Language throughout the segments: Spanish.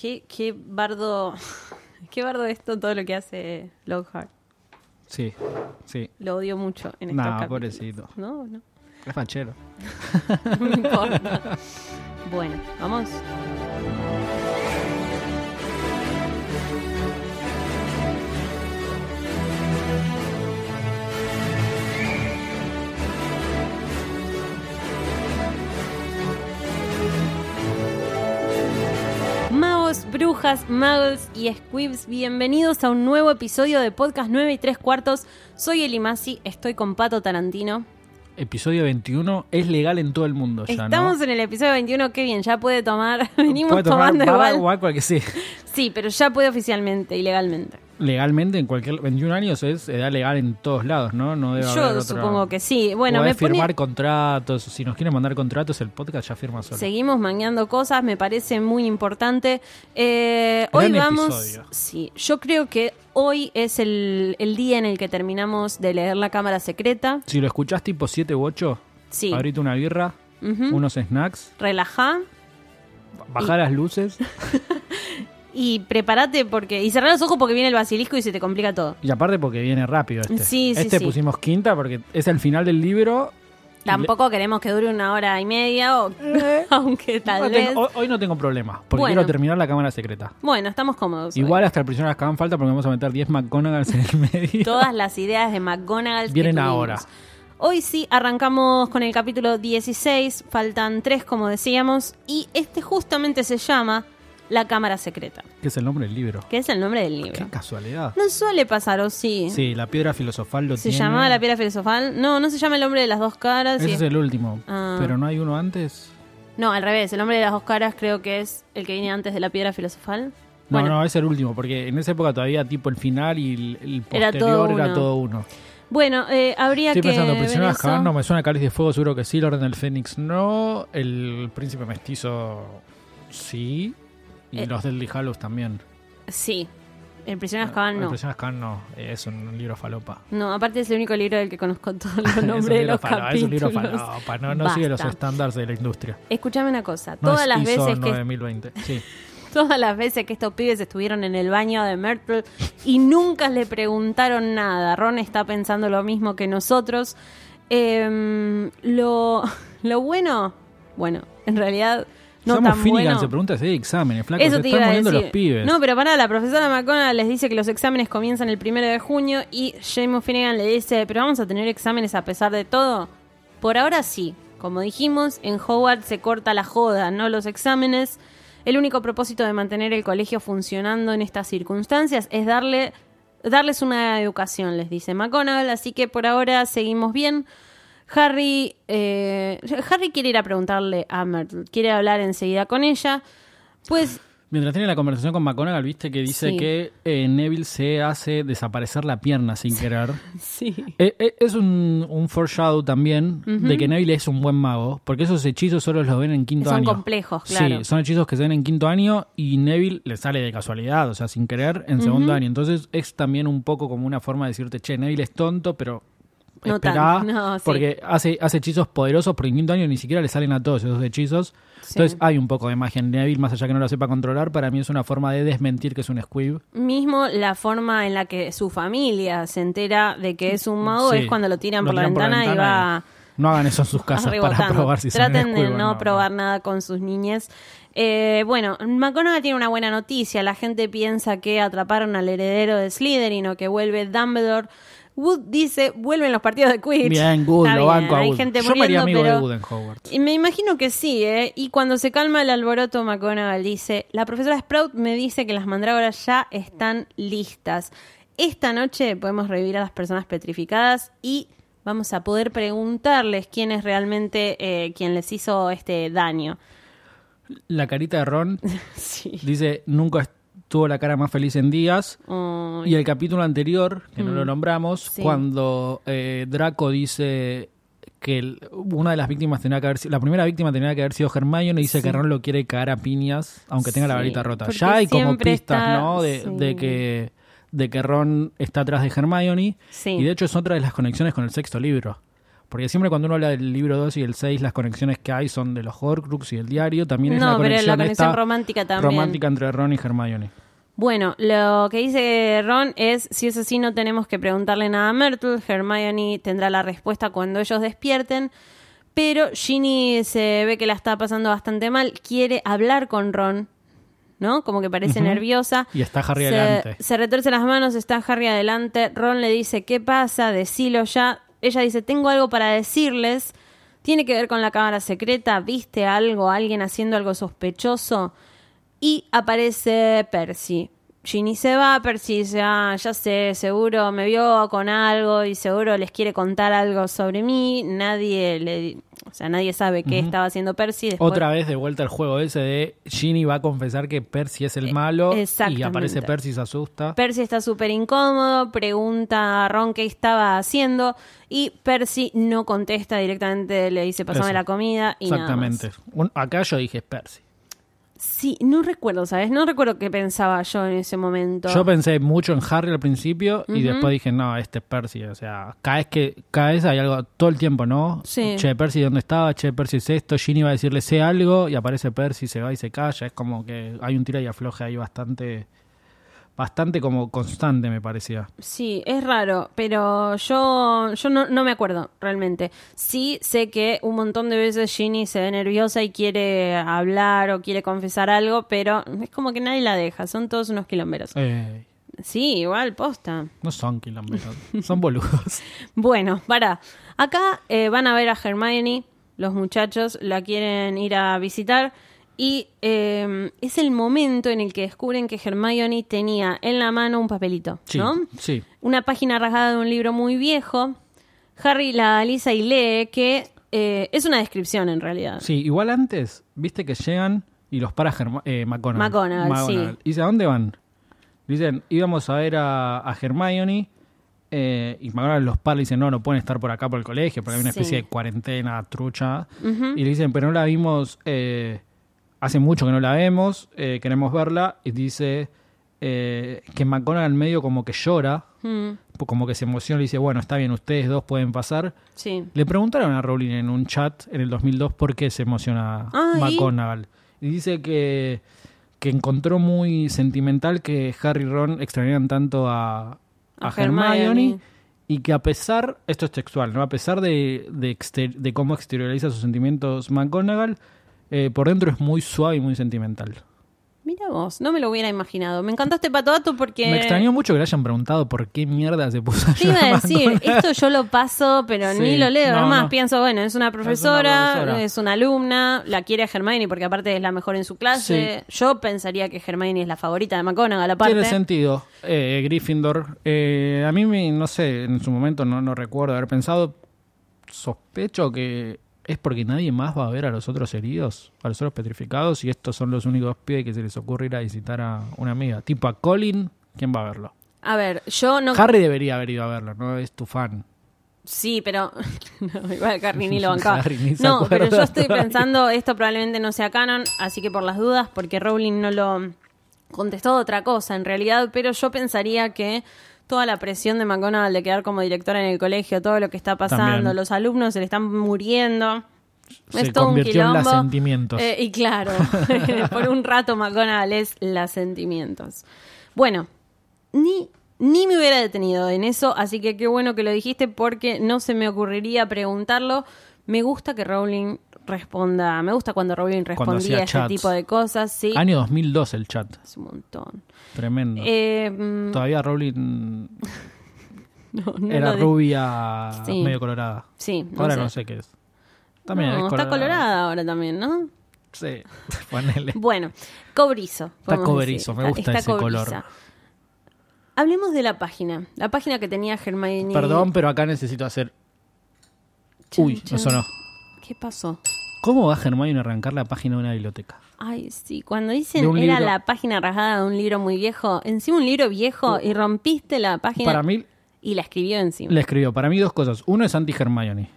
Qué, qué bardo. Qué bardo esto, todo lo que hace Lockhart. Sí, sí. Lo odio mucho en estos No, capítulos. pobrecito. No, no. Es fachero. No me importa. bueno, vamos. Brujas, muggles y squibs, bienvenidos a un nuevo episodio de Podcast 9 y 3 cuartos. Soy Eli Masi, estoy con Pato Tarantino. Episodio 21 es legal en todo el mundo ya, Estamos ¿no? en el episodio 21, qué bien, ya puede tomar, venimos Puede tomar tomando barra igual. o agua que sí. Sí, pero ya puede oficialmente y legalmente. En cualquier 21 años es edad legal en todos lados, ¿no? No debe haber Yo otra- supongo que sí. Bueno, me firmar pone... contratos, si nos quieren mandar contratos el podcast ya firma solo. Seguimos mangueando cosas, me parece muy importante. Eh, hoy vamos. episodio. Sí, yo creo que hoy es el, el día en el que terminamos de leer La Cámara Secreta. Si lo escuchás tipo 7 u 8, Sí. abrite una birra, unos snacks, Relajá bajá las luces y prepárate porque. Y cerrá los ojos porque viene el basilisco y se te complica todo. y aparte porque viene rápido este. Sí, sí, este sí. pusimos quinta porque es el final del libro. Tampoco queremos que dure una hora y media, o, aunque le- tal no vez. tengo- hoy, hoy no tengo problema porque Bueno. quiero terminar la cámara secreta. Bueno, estamos cómodos. hoy. Igual hasta el prisionero Azkaban falta porque vamos a meter 10 McGonagalls en el medio. Todas las ideas de McGonagall que Vienen ahora. Hoy sí arrancamos con el capítulo 16, faltan tres como decíamos, y este justamente se llama La Cámara Secreta, Que es el nombre del libro. que es el nombre del libro. Qué casualidad. No suele pasar, ¿o sí? Sí, la piedra filosofal lo ¿Se tiene. llamaba La Piedra Filosofal? No, no se llama el hombre de las dos caras. Ese y- es el último. Ah. Pero no hay uno antes. No, al revés, el hombre de las dos caras creo que es el que viene antes de La Piedra Filosofal. No, Bueno. no, es el último, porque en esa época todavía tipo el final y el, el Era posterior todo era uno. todo uno. Bueno, eh, habría Estoy que pensando, ver Prisionero de. Azkaban no me suena Cáliz de Fuego, seguro que sí, el Orden del Fénix no, el Príncipe Mestizo sí, y Eh. los del Hallows también. Sí, el prisionero Azkaban El no. Prisionero de Azkaban no, es un libro falopa. No, aparte es el único libro del que conozco todos los nombres de los falopa, es un libro falopa, no, no sigue los estándares de la industria. Escúchame una cosa, No todas es las ISO veces que 9020, sí. todas las veces que estos pibes estuvieron en el baño de Myrtle y nunca le preguntaron nada. Ron está pensando lo mismo que nosotros. Em, lo, lo bueno, bueno, en realidad no Somos tan Finnegan, bueno. se pregunta si hay exámenes, flaco, Eso se te están iba a muriendo decir. los pibes. No, pero para la profesora McConnell les dice que los exámenes comienzan el primero de junio y Jamie Finnegan le dice, pero vamos a tener exámenes a pesar de todo. Por ahora sí. Como dijimos, en Howard se corta la joda, no los exámenes. El único propósito de mantener el colegio funcionando en estas circunstancias es darle, darles una educación, les dice McGonagall. Así que por ahora seguimos bien. Harry, eh, Harry quiere ir a preguntarle a Myrtle, quiere hablar enseguida con ella. Pues Mientras tiene la conversación con McGonagall, viste que dice Sí. que eh, Neville se hace desaparecer la pierna sin querer. sí. Eh, eh, es un, un foreshadow también de que Neville es un buen mago, porque esos hechizos solo los ven en quinto Son año. complejos, claro. Sí, son hechizos que se ven en quinto año y Neville le sale de casualidad, o sea, sin querer, en segundo año. Entonces es también un poco como una forma de decirte, che, Neville es tonto, pero No no, sí. porque hace, hace hechizos poderosos, porque quinto año ni siquiera le salen a todos esos hechizos. Sí. Entonces hay un poco de magia en Neville, más allá que no lo sepa controlar, para mí es una forma de desmentir que es un squib. Mismo la forma en la que su familia se entera de que es un mago Sí. es cuando lo tiran, Lo por, la tiran por la ventana y va No hagan eso en sus casas para probar si son Traten de squib o no, probar nada con sus niñas. Eh, bueno, McGonagall tiene una buena noticia. La gente piensa que atraparon al heredero de Slytherin o que vuelve Dumbledore. Wood dice, vuelven los partidos de Quidditch. Bien, Good, Está lo bien, banco a Hay Wood. gente Yo me haría muriendo, amigo de pero... Wood en Hogwarts. Y me imagino que sí, ¿eh? Y cuando se calma el alboroto, McGonagall dice, la profesora Sprout me dice que las mandrágoras ya están listas. Esta noche podemos revivir a las personas petrificadas y vamos a poder preguntarles quién es realmente eh, quien les hizo este daño. La carita de Ron Sí. dice, nunca tuvo la cara más feliz en días. Y el capítulo anterior, que no lo nombramos, Mm. Sí. cuando eh, Draco dice que el- una de las víctimas tenía que haber sido, la primera víctima tenía que haber sido Hermione y dice que Ron lo quiere cagar a piñas, aunque tenga la varita rota. Ya hay como pistas, está- ¿no? De, de que de que Ron está atrás de Hermione. Y de hecho es otra de las conexiones con el sexto libro. Porque siempre cuando uno habla del libro 2 y el 6, las conexiones que hay son de los Horcrux y el diario. También es no, la pero conexión, la conexión romántica también. romántica entre Ron y Hermione. Bueno, lo que dice Ron es, si es así no tenemos que preguntarle nada a Myrtle, Hermione tendrá la respuesta cuando ellos despierten, pero Ginny se ve que la está pasando bastante mal, quiere hablar con Ron, ¿no? Como que parece nerviosa. Y está Harry se, adelante. Se retuerce las manos, está Harry adelante, Ron le dice, ¿qué pasa? Decilo ya. Ella dice, tengo algo para decirles. Tiene que ver con la cámara secreta, viste algo, alguien haciendo algo sospechoso. Y aparece Percy. Ginny se va, Percy dice, ah, ya sé, seguro me vio con algo y seguro les quiere contar algo sobre mí. Nadie le, o sea, nadie sabe qué estaba haciendo Percy. Después- Otra vez de vuelta al juego ese de Ginny va a confesar que Percy es el malo y Eh, exactamente. aparece Percy y se asusta. Percy está súper incómodo, pregunta a Ron qué estaba haciendo y Percy no contesta directamente, le dice pasame Eso. la comida y nada más. Exactamente. Un- acá yo dije Percy. Sí, no recuerdo, ¿sabes? No recuerdo qué pensaba yo en ese momento. Yo pensé mucho en Harry al principio y después dije, no, este es Percy. O sea, cada vez que cada vez hay algo todo el tiempo, ¿no? Sí. Che, Percy, ¿dónde estaba? Che, Percy es esto. Ginny va a decirle, sé algo y aparece Percy, se va y se calla. Es como que hay un tira y afloje ahí bastante, bastante como constante, me parecía. Sí, es raro, pero yo, yo no, no me acuerdo realmente. Sí sé que un montón de veces Ginny se ve nerviosa y quiere hablar o quiere confesar algo, pero es como que nadie la deja, son todos unos quilomberos. Sí, igual, posta. no son kilómetros, son boludos. Bueno, para. Acá eh, van a ver a Hermione, los muchachos la quieren ir a visitar y eh, es el momento en el que descubren que Hermione tenía en la mano un papelito, Sí, ¿no? sí. Una página rasgada de un libro muy viejo. Harry la alisa y lee que eh, es una descripción en realidad. Sí, igual antes, viste que llegan y los para Germa- eh, McGonagall. McGonagall, sí. Y dice, ¿a dónde van? Dicen, íbamos a ver a, a Hermione eh, y McGonagall los para y dicen, no, no pueden estar por acá por el colegio porque hay una Sí. especie de cuarentena trucha. Y le dicen, pero no la vimos, eh, hace mucho que no la vemos, eh, queremos verla. Y dice eh, que McGonagall medio como que llora, Mm, como que se emociona y dice, bueno, está bien, ustedes dos pueden pasar. sí. Le preguntaron a Rowling en un chat en el 2002 por qué se emociona Ah, ¿y? Dice que, que encontró muy sentimental que Harry y Ron extrañaran tanto a, a, A Hermione, Hermione. y que a pesar, esto es textual, ¿no? a pesar de, de, exter- de cómo exterioriza sus sentimientos McGonagall, eh, por dentro es muy suave y muy sentimental. Mira vos, no me lo hubiera imaginado. Me encantó este patodato porque... Me extrañó mucho que le hayan preguntado por qué mierda se puso a Te iba a decir, esto yo lo paso, pero Sí, ni lo leo. no, Además, no. pienso, bueno, es una profesora, profesora. es una alumna, la quiere a Hermione porque aparte es la mejor en su clase. Yo pensaría que Hermione es la favorita de McGonagall aparte. Tiene sentido. Eh, Gryffindor. eh, a mí, me- no sé, en su momento no, no recuerdo haber pensado. Sospecho que es porque nadie más va a ver a los otros heridos, a los otros petrificados, y estos son los únicos pibes que se les ocurre ir a visitar a una amiga. Tipo a Colin, ¿quién va a verlo? A ver, yo no... Harry debería haber ido a verlo, no es tu fan. Sí, pero... no, igual Harry ni lo bancaba. Harry no, pero yo estoy pensando, esto probablemente no sea canon, así que por las dudas, porque Rowling no lo contestó otra cosa en realidad, pero yo pensaría que toda la presión de McGonagall de quedar como directora en el colegio, todo lo que está pasando, También. los alumnos se le están muriendo. Se es todo un convirtió en la quilombo. sentimientos. Eh, y claro, por un rato McGonagall es las sentimientos. Bueno, ni, ni me hubiera detenido en eso, así que qué bueno que lo dijiste porque no se me ocurriría preguntarlo. Me gusta que Rowling responda, me gusta cuando Rowling respondía a este chats. tipo de cosas, sí. Año 2002 el chat. Es un montón. Tremendo. Eh, mm, Todavía Rowling no, no era de- rubia Sí. medio colorada. Sí, no Ahora sé. no sé qué es. También está colorada ahora también, ¿no? Sí, ponele. Bueno, cobrizo. Está cobrizo, decir. me gusta ese color. Hablemos de la página. La página que tenía Hermione. Perdón, pero acá necesito hacer. Chan, Uy, chan. no sonó. ¿Qué pasó? ¿Cómo va Hermione a arrancar la página de una biblioteca? Ay, sí, cuando dicen era libro. la página rasgada de un libro muy viejo, encima un libro viejo y rompiste la página Para mí, y la escribió encima. le escribió. Para mí, dos cosas. Uno es anti-Hermione,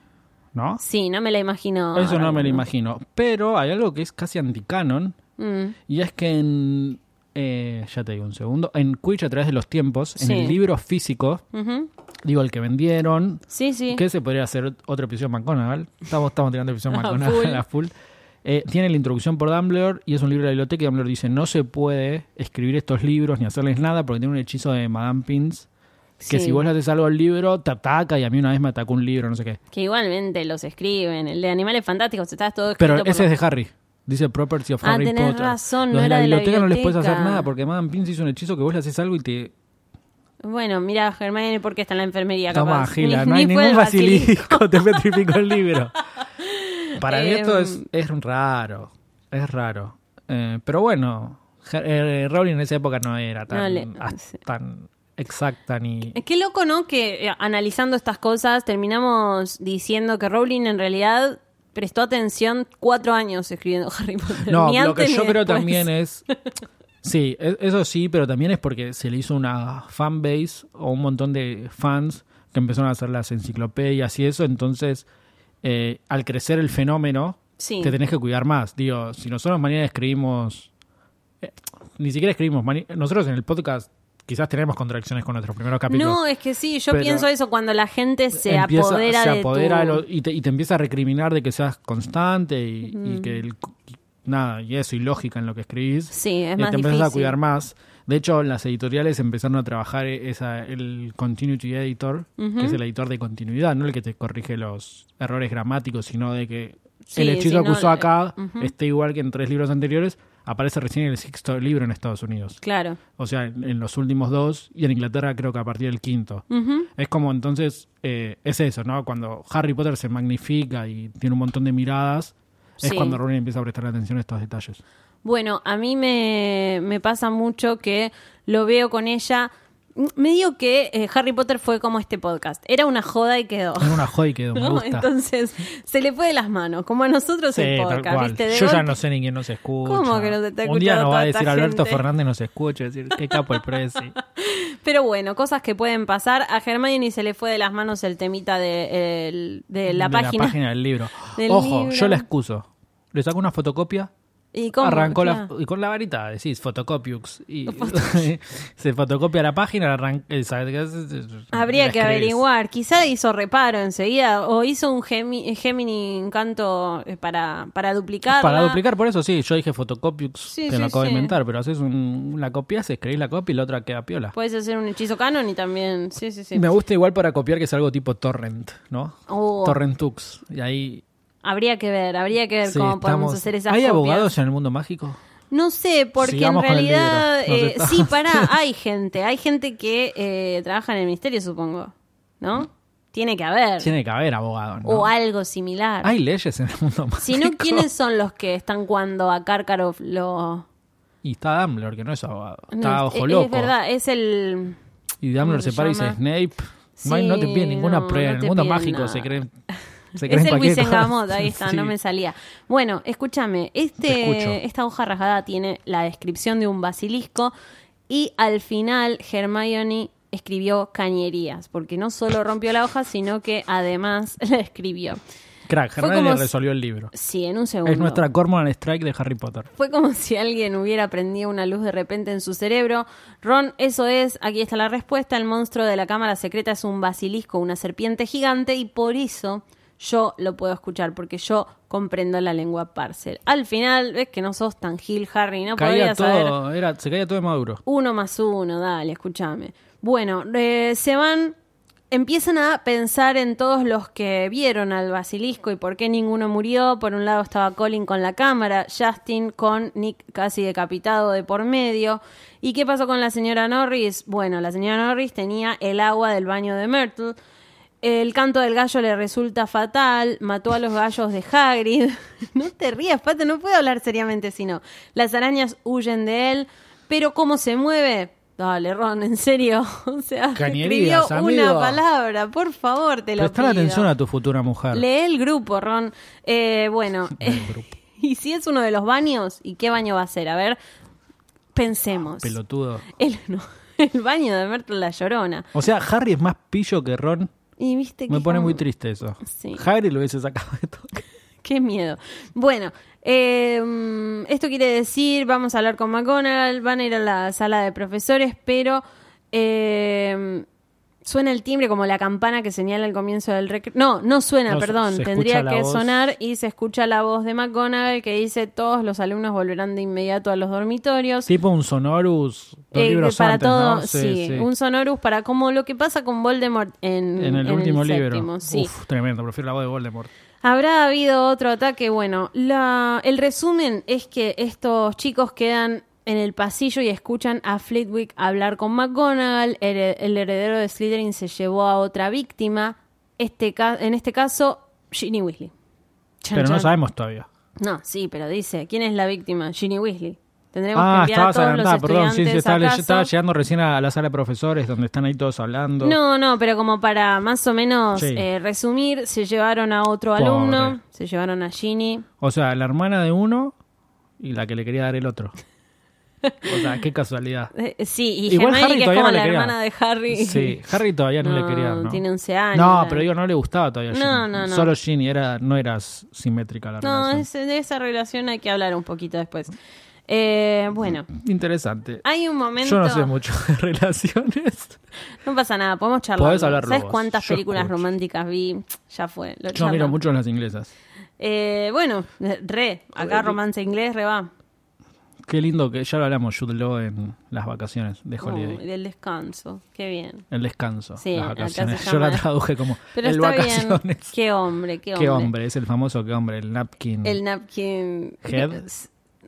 ¿no? Sí, no me la imagino. Eso no me lo imagino. Pero hay algo que es casi anti-canon. Mm, Y es que en. eh, ya te digo un segundo. En Quidditch a través de los tiempos, en el libro físico. Digo, el que vendieron, Sí, sí. que se podría hacer otro episodio de McGonagall. Estamos, estamos tirando episodio de A McGonagall full. a full. Eh, tiene la introducción por Dumbledore y es un libro de la biblioteca y Dumbledore dice no se puede escribir estos libros ni hacerles nada porque tiene un hechizo de Madame Pins que Sí. si vos le haces algo al libro te ataca y a mí una vez me atacó un libro, no sé qué. Que igualmente los escriben. El de Animales Fantásticos está todo Pero escrito por ese es de Harry. Dice Property of Ah, Harry tenés Potter. razón, no Los de era la de la biblioteca no les puedes hacer nada porque Madame Pins hizo un hechizo que vos le haces algo y te... Bueno, mira, Hermione, ¿por qué está en la enfermería? Toma, capaz? Gila, Ni- no hay ni ningún basilisco, te petrificó el libro. Para mí esto Em. es, es raro, es raro. Eh, pero bueno, eh, Rowling en esa época no era tan, No le- as- sí. tan exacta ni... Es que loco, ¿no? Que eh, analizando estas cosas terminamos diciendo que Rowling en realidad prestó atención cuatro años escribiendo Harry Potter. No, Ni lo que yo creo también es... Sí, e- eso sí, pero también es porque se le hizo una fanbase o un montón de fans que empezaron a hacer las enciclopedias y eso, entonces eh, al crecer el fenómeno Sí. te tenés que cuidar más. Digo, si nosotros mañana escribimos, eh, ni siquiera escribimos, nosotros en el podcast quizás tenemos contradicciones con nuestros primeros capítulos. No, es que sí, yo pienso eso cuando la gente se Empieza- apodera se de apodera tu... lo- y, te, y te empieza a recriminar de que seas constante y, y que el, nada, y eso, y lógica en lo que escribís. Sí, es Eh, más te difícil. a cuidar más. De hecho, las editoriales empezaron a trabajar esa, el Continuity Editor, que es el editor de continuidad, no el que te corrige los errores gramáticos, sino de que Sí, el hechizo que usó acá esté igual que en tres libros anteriores, aparece recién en el sexto libro en Estados Unidos. Claro. O sea, en, los últimos dos, y en Inglaterra creo que a partir del quinto. Es como entonces, eh, es eso, ¿no? Cuando Harry Potter se magnifica y tiene un montón de miradas, es Sí. cuando Rowling empieza a prestar atención a estos detalles. Bueno, a mí me, me pasa mucho que lo veo con ella. Me digo que eh, Harry Potter fue como este podcast. Era una joda y quedó. Es una joy que me ¿no? gusta. Entonces, se le fue de las manos, como a nosotros Sí, el podcast, cual. ¿viste? De Yo ya no sé ni quién nos escucha. ¿Cómo que no te Un día nos va a decir Alberto gente? Fernández nos escucha, decir, qué capo el Prezi. Pero bueno, cosas que pueden pasar. A Hermione se le fue de las manos el temita de, el- de la De página. la página del libro. Del Ojo, libro. yo la excuso. Le saco una fotocopia, ¿Y cómo? arrancó la, y con la varita decís fotocopiux. Y se fotocopia la página, arranca, eh, ¿sabes qué haces? Habría que averiguar. Quizá hizo reparo enseguida o hizo un Gemi- Gemini Encanto eh, para, para duplicarla. Para duplicar, por eso sí, yo dije fotocopiux, Sí, te sí, lo acabo de inventar, pero haces un, la copia, escribís la copia y la otra queda piola. Puedes hacer un hechizo canon y también. Sí, sí, sí. Me gusta igual para copiar que es algo tipo torrent, ¿no? Oh, Torrentux. Y ahí habría que ver, habría que ver sí, cómo podemos hacer esas ¿Hay copias. abogados en el mundo mágico? No sé, porque Sigamos en realidad. eh, sí, pará, hay gente. Hay gente que eh, trabaja en el ministerio, supongo. ¿No? Tiene que haber. Tiene que haber abogados, ¿no? O algo similar. Hay leyes en el mundo mágico. Si no, ¿quiénes son los que están cuando a Karkaroff lo. Y está Dumbledore, que no es abogado. Está es- ojo es, loco. Es verdad, es el. Y Dumbledore ¿Cómo se para y dice? Snape. no, te Sí, pide ninguna no, prueba. en el mundo piden mágico nada. se creen. Se Es el. Wisengamot, ahí está, Sí. no me salía. Bueno, escúchame, este, esta hoja rasgada tiene la descripción de un basilisco y al final Hermione escribió cañerías, porque no solo rompió la hoja, sino que además la escribió. Crack, Hermione como resolvió el libro. Sí, en un segundo. Es nuestra Cormoran Strike de Harry Potter. Fue como si alguien hubiera prendido una luz de repente en su cerebro. Ron, eso es, aquí está la respuesta. El monstruo de la cámara secreta es un basilisco, una serpiente gigante, y por eso yo lo puedo escuchar, porque yo comprendo la lengua parcel. Al final, ves que no sos tan Gil, Harry, no Caía podrías saber. todo, era, se caía todo de maduro. Uno más uno, dale, escúchame. Bueno, eh, se van, empiezan a pensar en todos los que vieron al basilisco y por qué ninguno murió. Por un lado estaba Colin con la cámara, Justin con Nick casi decapitado de por medio. ¿Y qué pasó con la señora Norris? Bueno, la señora Norris tenía el agua del baño de Myrtle. El canto del gallo le resulta fatal, mató a los gallos de Hagrid. No te rías, Pato, no puedo hablar seriamente si no. Las arañas huyen de él, pero ¿cómo se mueve? Dale, Ron, en serio. O sea, Cañerías, escribió amigo. una palabra, por favor, te lo Prestar pido. atención a tu futura mujer. Lee el grupo, Ron. Eh, bueno, grupo. y si es uno de los baños, ¿y qué baño va a ser? A ver, pensemos. Pelotudo. El, no, el baño de Myrtle la Llorona. O sea, Harry es más pillo que Ron. Y viste que Me pone como- muy triste eso. Sí. Harry lo hubiese sacado de todo. Qué miedo. Bueno, eh, mm, esto quiere decir, vamos a hablar con McGonagall, van a ir a la sala de profesores, pero eh, Suena el timbre como la campana que señala el comienzo del recreo. No, no suena, No, perdón. Tendría que voz. sonar y se escucha la voz de McGonagall que dice todos los alumnos volverán de inmediato a los dormitorios. Tipo un sonorus dos Eh, libros para antes, todo, ¿no? sí, un sonorus para como lo que pasa con Voldemort en, En el último libro. séptimo, sí. Uf, tremendo, prefiero la voz de Voldemort. Habrá habido otro ataque. Bueno, la, el resumen es que estos chicos quedan en el pasillo y escuchan a Flitwick hablar con McGonagall. El, el heredero de Slytherin se llevó a otra víctima. Este, ca- en este caso, Ginny Weasley. Chan, Pero no chan. sabemos todavía. No, sí, pero dice, ¿quién es la víctima? Ginny Weasley. Tendremos Ah, que enviar a estabas todos adelantada, los perdón. Sí, sí, estudiantes estaba, estaba llegando recién a la sala de profesores donde están ahí todos hablando. No, no, pero como para más o menos Sí. eh, resumir, se llevaron a otro Pobre. alumno, se llevaron a Ginny. O sea, la hermana de uno y la que le quería dar el otro. O sea, qué casualidad. Eh, sí, y Igual Hermione, Harry que es todavía como no le la quería. hermana de Harry. Sí, Harry todavía no, le quería. ¿no? Tiene 11 años. No, pero digo, no le gustaba todavía Ginny. No, no, no. Solo Ginny, era, no era simétrica la No, relación. ese- de esa relación hay que hablar un poquito después. Eh, bueno, Interesante. hay un momento... Yo no sé mucho de relaciones. No pasa nada, podemos charlar. Podés hablarlo ¿Sabes vos, cuántas yo películas escucho. románticas vi? Ya fue. Lo Yo charlamos. miro mucho las inglesas. Eh, bueno, re. Acá romance inglés, re va. Qué lindo que ya lo hablamos, Jude Law en las vacaciones de Holiday. Oh, del descanso. Qué bien. El descanso, Sí, las vacaciones. Yo la traduje como Pero el está vacaciones. bien. Qué hombre, qué hombre. Qué hombre, es el famoso qué hombre, el napkin. El napkin. Head.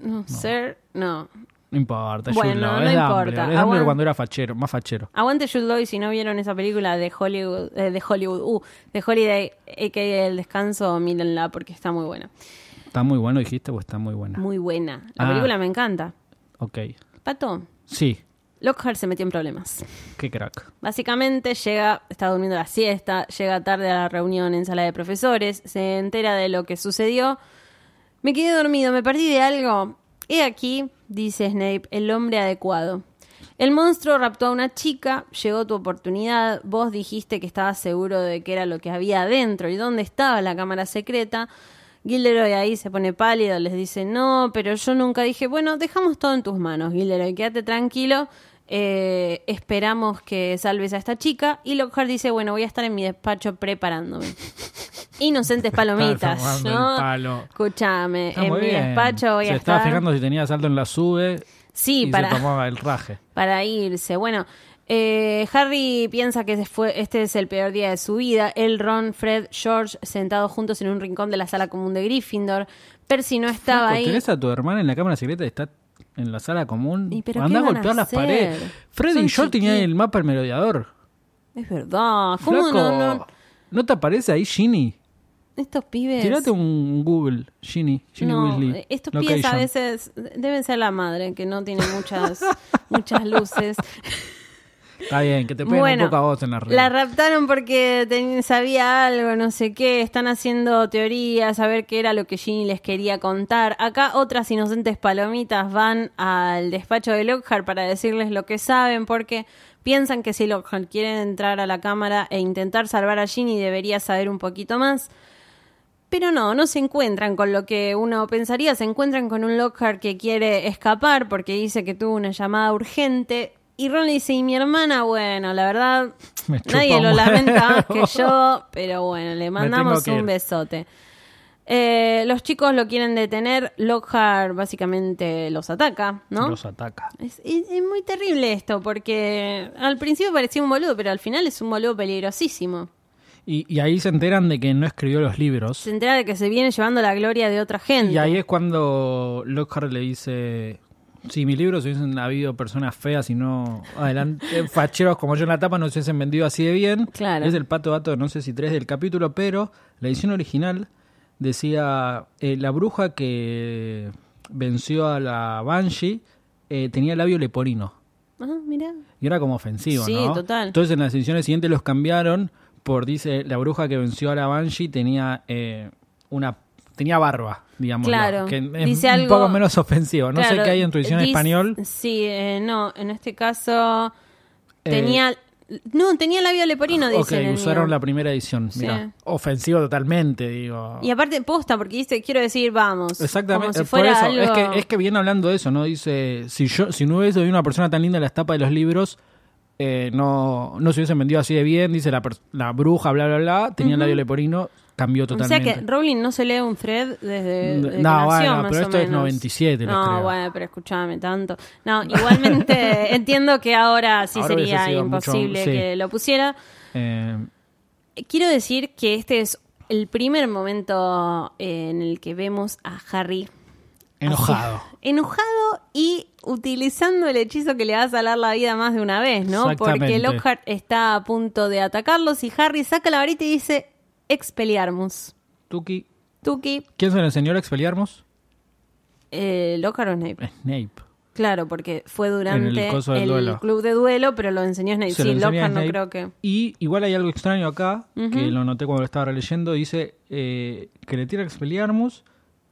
No, sir, no. No importa, Bueno, Jude Law, no es importa. Dumbledore, Es Dumbledore cuando era fachero, más fachero. Aguante Jude Law y si no vieron esa película de Hollywood, eh, de Hollywood, uh, de Holiday, a.k.a. El Descanso, mírenla porque está muy buena. ¿Está muy bueno, dijiste, o está muy buena? Muy buena. La Ah. película me encanta. Ok. Pato, Sí, Lockhart se metió en problemas. qué crack. Básicamente llega, está durmiendo la siesta, llega tarde a la reunión en sala de profesores, se entera de lo que sucedió. Me quedé dormido, me perdí de algo. He aquí, dice Snape, el hombre adecuado. El monstruo raptó a una chica, llegó tu oportunidad, vos dijiste que estabas seguro de que era lo que había adentro y dónde estaba la cámara secreta. Gilderoy ahí se pone pálido, les dice, no, pero yo nunca dije, bueno, dejamos todo en tus manos, Gilderoy, quédate tranquilo, eh, esperamos que salves a esta chica. Y Lockhart dice, bueno, voy a estar en mi despacho preparándome. Inocentes palomitas, ¿no? palo. Escúchame, en mi bien. despacho voy Se a estaba estar fijando si tenía salto en la sube Sí, y para, se tomaba el raje. para irse. Bueno, eh, Harry piensa que fue, este es el peor día de su vida. Él, Ron, Fred, George sentados juntos en un rincón de la sala común de Gryffindor. Percy no estaba Flaco, ahí. Tenés a tu hermana en la cámara secreta está en la sala común. ¿Y pero Andá a golpear las paredes. Son y yo tenía chiquitos. el mapa del merodeador. Es verdad. ¿Cómo Flaco, no, no? ¿no te aparece ahí Ginny? Estos pibes. Tirate un Google, Ginny, Ginny no, Weasley. estos pibes a Location. veces deben ser la madre, que no tiene muchas, muchas luces. Está bien, que te peguen Bueno, un poco a vos en la red. La raptaron porque ten- sabía algo, no sé qué. Están haciendo teorías, a ver qué era lo que Ginny les quería contar. Acá otras inocentes palomitas van al despacho de Lockhart para decirles lo que saben, porque piensan que si Lockhart quiere entrar a la cámara e intentar salvar a Ginny, debería saber un poquito más. Pero no, no se encuentran con lo que uno pensaría, se encuentran con un Lockhart que quiere escapar porque dice que tuvo una llamada urgente. Y Ron le dice, ¿y mi hermana? Bueno, la verdad, nadie lo lamenta más que yo, pero bueno, le mandamos un ir. besote. Eh, los chicos lo quieren detener, Lockhart básicamente los ataca, ¿no? Los ataca. Es, es- es muy terrible esto, porque al principio parecía un boludo, pero al final es un boludo peligrosísimo. Y, y ahí se enteran de que no escribió los libros. Se entera de que se viene llevando la gloria de otra gente. Y ahí es cuando Lockhart le dice: Si mis libros hubiesen habido personas feas y no adelante, facheros como yo en la tapa no se hubiesen vendido así de bien. Claro. Es el pato dato, no sé si tres del capítulo, pero la edición original decía: eh, La bruja que venció a la Banshee eh, tenía labio leporino. Ah, mira. Y era como ofensivo, Sí, ¿no? total. Entonces en las ediciones siguientes los cambiaron por, dice, la bruja que venció a la Banshee tenía eh, una tenía barba, digamos. Claro. Que es Dice un algo- poco menos ofensivo. No sé qué hay en tu edición en dis- español. Sí, eh, no, en este caso Eh, tenía... no, tenía labio leporino, dice Ok, usaron mío. la primera edición. Sí. Mira, ofensivo totalmente, digo. Y aparte posta, porque dice, quiero decir, vamos. Exactamente, Como si eh, por eso. algo... Es, que, es que viene hablando de eso, ¿no? Dice, si yo si no hubiese habido una persona tan linda en la tapa de los libros, eh, no, no se hubiesen vendido así de bien. Dice la, la bruja, bla, bla, bla. Tenía el labio leporino, cambió O sea totalmente. que Rowling no se lee un thread desde, desde que No, nació, bueno, más pero o esto es menos. 97, lo No, creo. bueno, pero escúchame tanto. No, igualmente entiendo que ahora sí Ahora sería mucho- imposible sí. que lo pusiera. Eh, Quiero decir que este es el primer momento en el que vemos a Harry enojado. así, enojado y utilizando el hechizo que le va a salar la vida más de una vez, ¿no? Porque. Lockhart está a punto de atacarlos y Harry saca la varita y dice Expelliarmus. Tuki. Tuki, ¿Quién se lo enseñó a expeliarmos? eh, Lockhart o Snape. Snape. Claro, porque fue durante el club de duelo, pero lo enseñó Snape. Se sí, Lockhart no creo que. Y igual hay algo extraño acá, que lo noté cuando lo estaba releyendo. Dice eh, que le tira Expelliarmus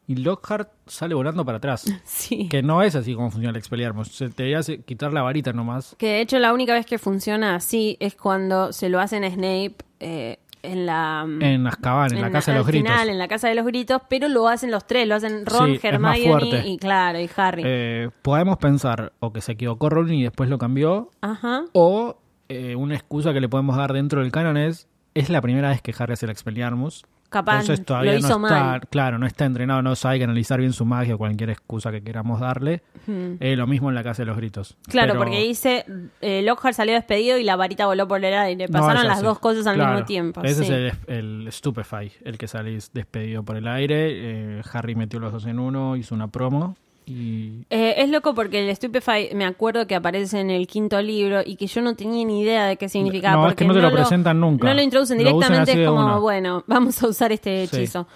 y Lockhart sale volando para atrás. Sí. que no es así como funciona el Expelliarmus. Se te hacer- quitar la varita nomás. Que de hecho la única vez que funciona así es cuando se lo hacen a Snape eh, en la En Azkaban, en, la casa de los gritos. final, en la casa de los gritos, pero lo hacen los tres, lo hacen Ron, Sí, Hermione y claro, y Harry. Eh, podemos pensar o que se equivocó Rowling y después lo cambió, Ajá. o eh, una excusa que le podemos dar dentro del canon es es la primera vez que Harry hace el Expelliarmus. Capaz Entonces todavía lo hizo no está, mal. claro, no está entrenado, no sabe canalizar bien su magia o cualquier excusa que queramos darle. Eh, lo mismo en la casa de los gritos. Claro, Pero- porque dice eh, Lockhart salió despedido y la varita voló por el aire. Pasaron las dos cosas al Claro, mismo tiempo. Ese sí. es el, el Stupefy, el que salís despedido por el aire. Eh, Harry metió los dos en uno, hizo una promo y Eh, es loco porque el Stupefy me acuerdo que aparece en el quinto libro y que yo no tenía ni idea de qué significaba. No, es porque que no te lo presentan nunca. No lo introducen directamente, es como, una. bueno, vamos a usar este Sí. hechizo.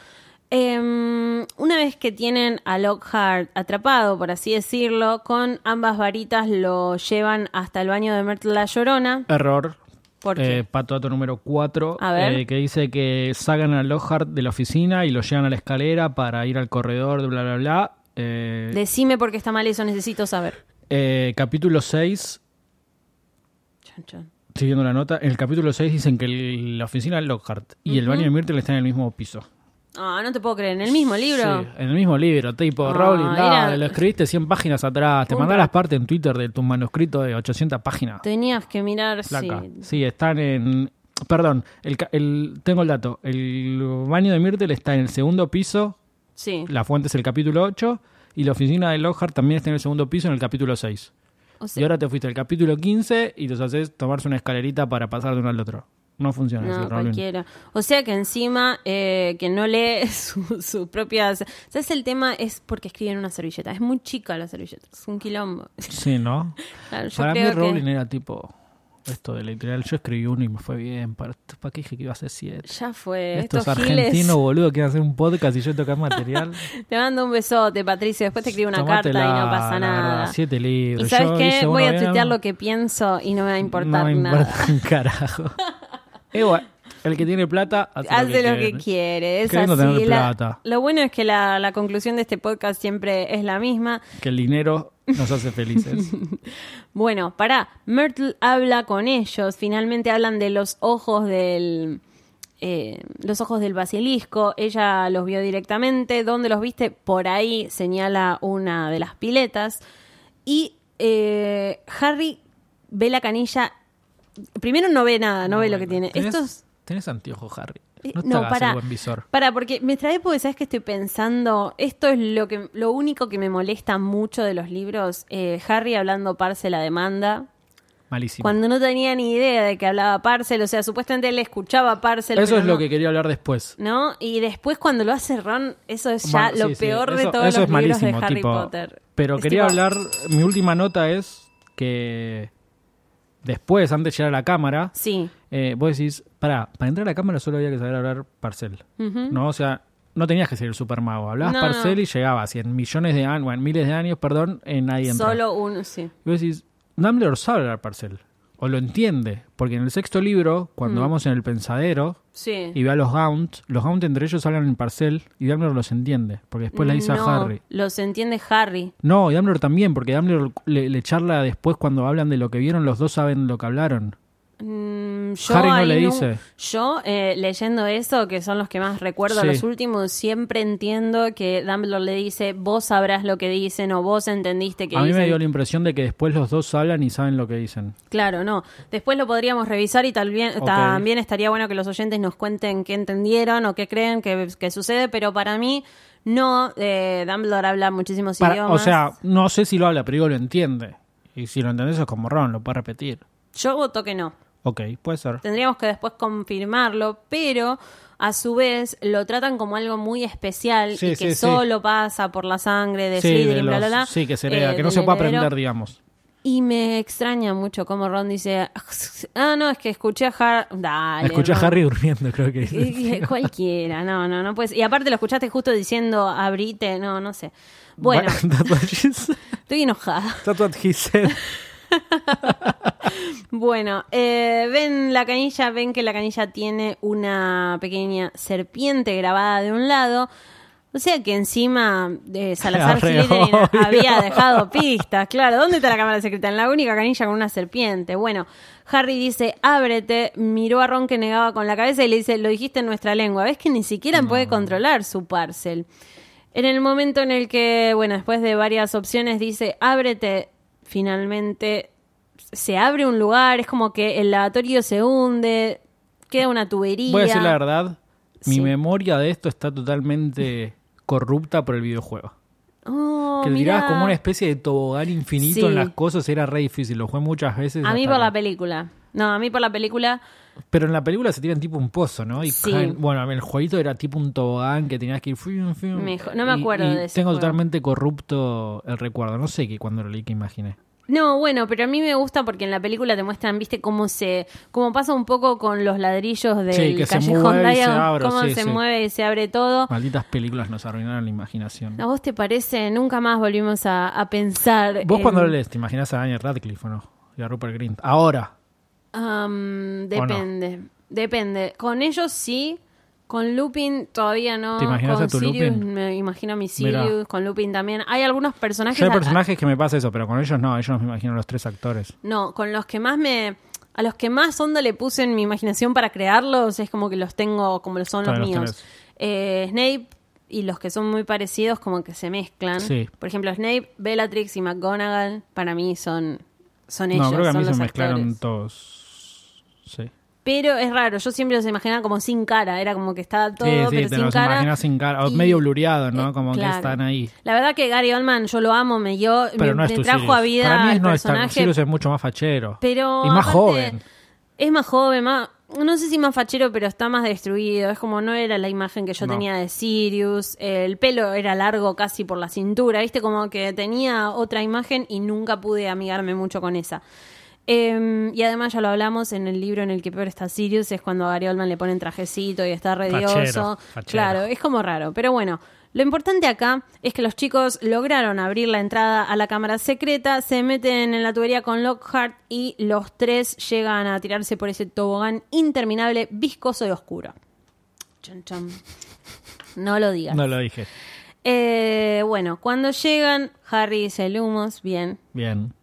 Em, una vez que tienen a Lockhart atrapado, por así decirlo, con ambas varitas lo llevan hasta el baño de Myrtle la Llorona. error. Porque Eh, pato dato número 4, A ver. que dice que sacan a Lockhart de la oficina y lo llevan a la escalera para ir al corredor, de bla, bla, bla. Eh, decime por qué está mal eso, necesito saber. eh, capítulo 6, Chan, chan. siguiendo la nota, en el capítulo 6 dicen que el- la oficina es Lockhart y el baño de Myrtle está en el mismo piso. Ah, no te puedo creer, en el mismo libro. Sí, en el mismo libro, tipo Ah, Rowling, era- lo escribiste 100 páginas atrás, te ra- las partes en Twitter de tu manuscrito de 800 páginas. Tenías que mirar, Flaca. sí. Sí, están en... Perdón, el- tengo el dato. El baño de Myrtle está en el segundo piso, Sí. la fuente es el capítulo 8, y la oficina de Lockhart también está en el segundo piso, en el capítulo 6. O Y ahora te fuiste al capítulo 15 y los haces tomarse una escalerita para pasar de uno al otro. No funciona No, Rowling. cualquiera. O sea que encima eh, que no lee sus su propias... ¿Sabes? El tema es porque escribe en una servilleta. Es muy chica la servilleta. Es un quilombo. Sí, ¿no? Claro, yo para mí que- Rowling era tipo... Esto de literal, yo escribí uno y me fue bien. ¿Para, para qué dije que iba a ser siete? Ya fue. Estos Estos, giles. argentinos, boludo, quieren hacer un podcast y yo tocar material. Te mando un besote, Patricio. Después te escribo una carta y no pasa la nada. siete libros. ¿Y sabes Yo qué? Voy a tuitear lo que pienso y no me va a importar no me nada. importa un carajo. Igual, el que tiene plata hace, Hace lo lo que que quiere. Es así. tener La- plata. lo bueno es que la, la conclusión de este podcast siempre es la misma. Que el dinero nos hace felices. Bueno, pará, Myrtle habla con ellos, finalmente hablan de los ojos del... eh, los ojos del basilisco, ella los vio directamente, ¿dónde los viste? Por ahí señala una de las piletas. Y eh, Harry ve la canilla, primero no ve nada, no, ve lo que tiene. ¿Tenés, Estos... tenés anteojos, Harry. No el buen visor. Para, porque me trae porque sabes que estoy pensando, esto es lo que lo único que me molesta mucho de los libros, eh, Harry hablando parce la demanda, Malísimo. cuando no tenía ni idea de que hablaba Parcel, o sea, supuestamente él escuchaba Parcel. Eso es lo que quería hablar después. ¿No? Y después cuando lo hace Ron, eso es ya lo sí, peor de todos los libros de Harry tipo, Potter. Pero Es quería tipo, hablar, mi última nota es que después, antes de llegar a la cámara, Sí. eh, vos decís, pará, para entrar a la cámara solo había que saber hablar parcel. ¿No? O sea, no tenías que ser el super mago. Hablabas No, parcel no. y llegabas. Y en millones de años, bueno, en miles de años, perdón, eh, nadie entra. Solo uno, sí. Y vos decís, Dumbledore sabe hablar parcel. O lo entiende. Porque en el sexto libro, cuando vamos en el pensadero Sí. y ve a los Gaunt, los Gaunt entre ellos hablan en parcel y Dumbledore los entiende. Porque después le dice no, a Harry. Los entiende Harry. No, y Dumbledore también, porque Dumbledore le, le charla después cuando hablan de lo que vieron, los dos saben lo que hablaron. Mm, yo Harry no ahí le dice. yo eh, leyendo eso, que son los que más recuerdo, Sí. los últimos, siempre entiendo que Dumbledore le dice, vos sabrás lo que dicen o vos entendiste que A mí dicen. me dio la impresión de que después los dos hablan y saben lo que dicen. Claro, no. Después lo podríamos revisar y también, estaría bueno que los oyentes nos cuenten qué entendieron o qué creen que, que sucede, pero para mí no. Eh, Dumbledore habla muchísimos Para- idiomas. o sea, no sé si lo habla, pero digo, lo entiende. Y si lo entendés es como Ron, lo puede repetir. yo voto que no. Ok, puede ser. Tendríamos que después confirmarlo, pero a su vez lo tratan como algo muy especial Sí, y que sí, sí. solo pasa por la sangre de Slytherin, bla, bla, bla. sí, que se hereda, eh, que no se puede aprender, digamos. Y me extraña mucho cómo Ron dice, ah, no, es que escuché a Harry. Dale. Escuché a. Harry durmiendo, creo que Cualquiera, no, no, no puedes. Y aparte lo escuchaste justo diciendo abrite, no, no sé. Bueno, estoy enojada. That's what he said. Bueno, eh, ven la canilla, ven que la canilla tiene una pequeña serpiente grabada de un lado. O sea que encima de Salazar Slytherin había dejado pistas. Claro, ¿dónde está la cámara secreta? En la única canilla con una serpiente. Bueno, Harry dice, ábrete, miró a Ron que negaba con la cabeza y le dice, lo dijiste en nuestra lengua. ¿Ves que ni siquiera puede controlar su parcel? En el momento en el que, bueno, después de varias opciones dice, ábrete, finalmente se abre un lugar, es como que el lavatorio se hunde, queda una tubería. Voy a decir la verdad. Mi Sí. memoria de esto está totalmente corrupta por el videojuego. Oh, que mirá. tirabas como una especie de tobogán infinito Sí. en las cosas era re difícil. Lo jugué muchas veces. A mí por la película. No, a mí por la película. Pero en la película se tiran tipo un pozo, ¿no? Y Sí. caen- bueno, el jueguito era tipo un tobogán que tenías que ir. fium, fium, Mejo- no me acuerdo y de ese Tengo juego. totalmente corrupto el recuerdo. No sé qué cuando lo leí que imaginé. No, bueno, pero a mí me gusta porque en la película te muestran, viste, cómo se, cómo pasa un poco con los ladrillos del Sí, que se callejón Diagon, cómo sí, se sí. mueve y se abre todo. Malditas películas nos arruinaron la imaginación. ¿A vos te parece? Nunca más volvimos a, a pensar. ¿Vos en- cuando lees te imaginas a Daniel Radcliffe o no? Y a Rupert Grint. Ahora. Depende, depende. Con ellos sí, con Lupin todavía no. ¿Te imaginas con a tu Sirius Lupin? me imagino a mi Mirá. Sirius, con Lupin también. Hay algunos personajes. Yo hay personajes que me pasa eso, pero con ellos no. Ellos me imagino los tres actores. No, con los que más me. A los que más onda le puse en mi imaginación para crearlos, es como que los tengo como son los míos. Eh, Snape y los que son muy parecidos, como que se mezclan. Sí. Por ejemplo, Snape, Bellatrix y McGonagall, para mí son, son ellos. no, creo que a mí se mezclaron todos. Sí. Pero es raro, yo siempre los imaginaba como sin cara, era como que estaba todo, sí, sí, pero te sin los cara. sin cara. O Y- medio blureado, ¿no? eh, Como claro. que están ahí. La verdad que Gary Oldman, yo lo amo, me dio, Pero me, no trajo a vida Para mí al no es tan. personaje. Sirius es mucho más fachero. Pero y más joven. Es más joven, más. No sé si más fachero, pero está más destruido. Es como no era la imagen que yo No. tenía de Sirius. El pelo era largo casi por la cintura. Viste, como que tenía otra imagen y nunca pude amigarme mucho con esa. Eh, y además ya lo hablamos en el libro en el que peor está Sirius, es cuando a Gary Oldman le ponen trajecito y está redioso. Claro, es como raro. Pero bueno, lo importante acá es que los chicos lograron abrir la entrada a la cámara secreta, se meten en la tubería con Lockhart y los tres llegan a tirarse por ese tobogán interminable, viscoso y oscuro. Chan, chan. No lo digas. No lo dije. Eh, bueno, cuando llegan, Harry dice lumos, bien. Bien.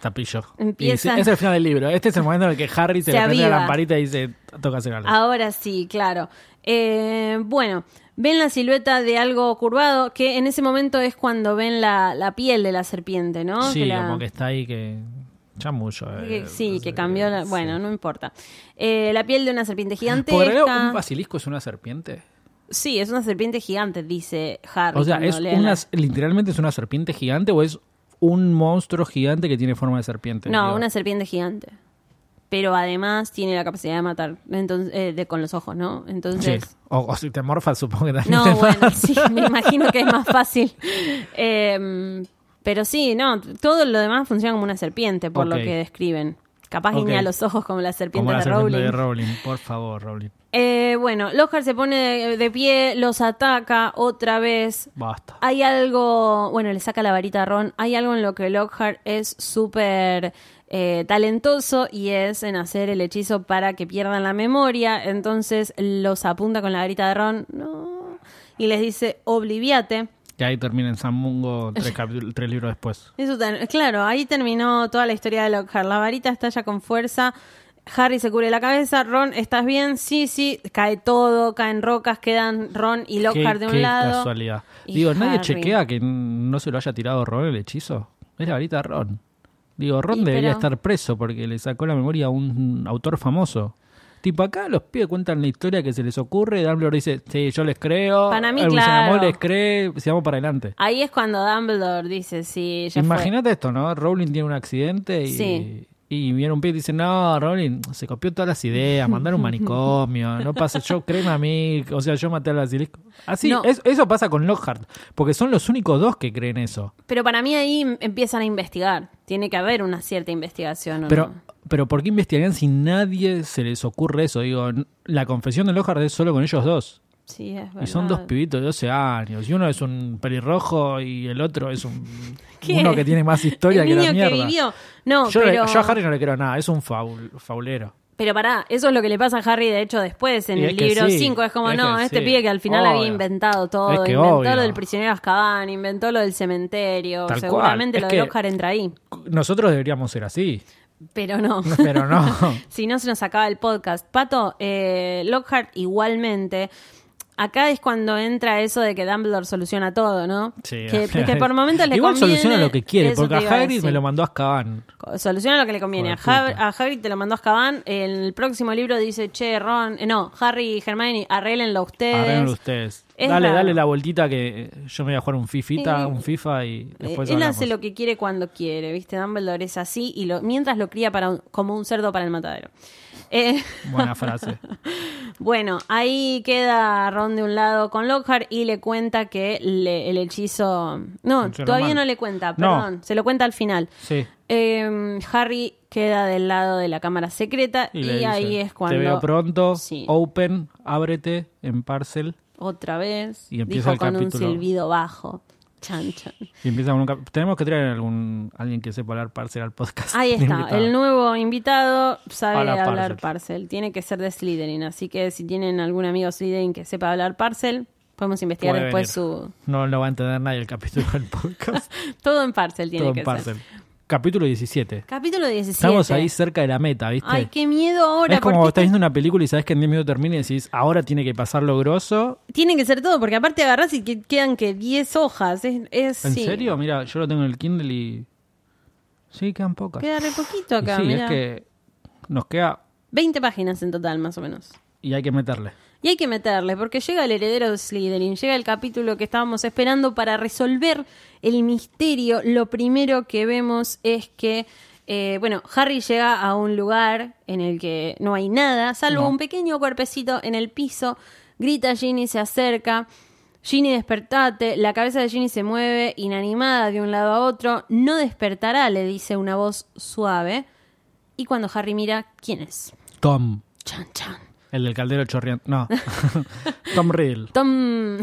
Tapillo. Y es el final del libro. Este es el momento en el que Harry se, Se le prende la lamparita y dice, toca hacer algo. Ahora sí, claro. Eh, bueno, ven la silueta de algo curvado, que en ese momento es cuando ven la, la piel de la serpiente, ¿no? sí, Que la- como que está ahí que... Chamullo. que- eh, sí, que cambió. la- sí. Bueno, no importa. Eh, la piel de una serpiente ¿Por algo gigantesca. un basilisco es una serpiente? Sí, es una serpiente gigante, dice Harry. O sea, ¿es una, literalmente es una serpiente gigante o es un monstruo gigante que tiene forma de serpiente? No, una serpiente gigante. Pero además tiene la capacidad de matar entonces, eh, de, con los ojos, ¿no? Sí. Entonces. O, o si te morfas, supongo que también No, te bueno, sí, me imagino que es más fácil. Eh, pero sí, no, todo lo demás funciona como una serpiente, por lo que describen. Capaz guiña los ojos como la serpiente Como la de serpiente Rowling. de Rowling. Por favor, Rowling. Eh, bueno, Lockhart se pone de, de pie, los ataca otra vez. Basta. Hay algo, bueno, le saca la varita a Ron. Hay algo en lo que Lockhart es súper eh, talentoso y es en hacer el hechizo para que pierdan la memoria. Entonces los apunta con la varita de Ron. No. Y les dice, obliviate. Y ahí termina en San Mungo tres, libros después. Eso claro, ahí terminó toda la historia de Lockhart. La varita estalla con fuerza. Harry se cubre la cabeza. Ron, ¿estás bien? Sí, sí. Cae todo, caen rocas, quedan Ron y Lockhart Qué- de un qué lado. casualidad. y Digo, ¿nadie Harry. chequea que no se lo haya tirado Ron el hechizo? Es la varita de Ron. Digo, Ron Y, debería pero- estar preso porque le sacó la memoria a un autor famoso. Tipo, acá los pibes cuentan la historia que se les ocurre. Dumbledore dice, sí, yo les creo. Para mí, el claro. les cree. Sigamos para adelante. Ahí es cuando Dumbledore dice, sí, ya. Imagínate esto, ¿no? Rowling tiene un accidente y, Sí. Y viene un pibe y dice, no, Rowling se copió todas las ideas, mandar un manicomio, no pasa, yo créeme a mí, o sea, yo maté al basilisco. Así, No. es- eso pasa con Lockhart, porque son los únicos dos que creen eso. Pero para mí ahí empiezan a investigar. Tiene que haber una cierta investigación. ¿o Pero, no? pero ¿por qué investigarían si nadie se les ocurre eso? Digo, la confesión de Lockhart es solo con ellos dos. Sí, es Y son dos pibitos de 12 años. Y uno es un pelirrojo y el otro es un ¿Qué? uno que tiene más historia El que la mierda. que vivió. No, yo, pero... yo a Harry no le creo nada, es un faul- faulero. Pero pará, eso es lo que le pasa a Harry, de hecho, después en Y el libro sí, 5. Es como, es no, este sí, pibe que al final obvio. había inventado todo. Es que inventó obvio. lo del prisionero Azkaban, inventó lo del cementerio. Tal Seguramente lo de Lockhart entra ahí. Nosotros deberíamos ser así, Pero no. pero no. si no se nos acaba el podcast. Pato, eh, Lockhart igualmente. Acá es cuando entra eso de que Dumbledore soluciona todo, ¿no? Sí, que, que por momentos le Igual conviene. soluciona lo que quiere, porque a Hagrid me lo mandó a Azkaban. Soluciona lo que le conviene. A, a Hagrid te lo mandó a Azkaban. En el próximo libro dice, che, Ron... eh, no, Harry y Hermione, arréglenlo ustedes. Arreglenlo ustedes. Es Dale, dale la vueltita que eh, yo me voy a jugar un fifita, Eh, un FIFA y después Él hablamos. hace lo que quiere cuando quiere, ¿viste? Dumbledore es así y lo, mientras lo cría para un- como un cerdo para el matadero. Eh, Buena frase. bueno, ahí queda Ron de un lado con Lockhart y le cuenta que le- el hechizo... No, Funciona todavía mal. no le cuenta, No. perdón. Se lo cuenta al final. Sí. Eh, Harry queda del lado de la cámara secreta y, Y, le dice, ahí es cuando... Te veo pronto, Sí. open, ábrete en parcel. Otra vez. Y empieza dijo el con capítulo. un silbido bajo. Chan, chan. Y empieza con un cap- Tenemos que traer algún alguien que sepa hablar parcel al podcast. Ahí está, el nuevo invitado sabe Habla hablar parcel. parcel. Tiene que ser de Slytherin, así que si tienen algún amigo Slytherin que sepa hablar parcel, podemos investigar Puede después venir. su... No lo va a entender nadie el capítulo del podcast. Todo en parcel tiene Todo que en parcel. ser. Capítulo 17. Capítulo 17. Estamos ahí cerca de la meta, ¿viste? Ay, qué miedo ahora. es como estás viendo una película y sabes que en 10 minutos termina y decís, ahora tiene que pasar lo grosso. Tiene que ser todo, porque aparte agarrás y que- quedan que 10 hojas. Es, es- ¿En sí. serio? Mira, yo lo tengo en el Kindle y... Sí, quedan pocas. Queda re poquito Y acá, sí, mirá. es que nos queda 20 páginas en total, más o menos. y hay que meterle. Y hay que meterle, porque llega el heredero de Slytherin, llega el capítulo que estábamos esperando para resolver el misterio. Lo primero que vemos es que, eh, bueno, Harry llega a un lugar en el que no hay nada, salvo No. un pequeño cuerpecito en el piso. Grita Ginny, se acerca. Ginny, despertate. La cabeza de Ginny se mueve, inanimada de un lado a otro. No despertará, le dice una voz suave. Y cuando Harry mira, ¿quién es? Tom, Chan, chan. El del caldero chorreante. No. Tom Riddle. Tom.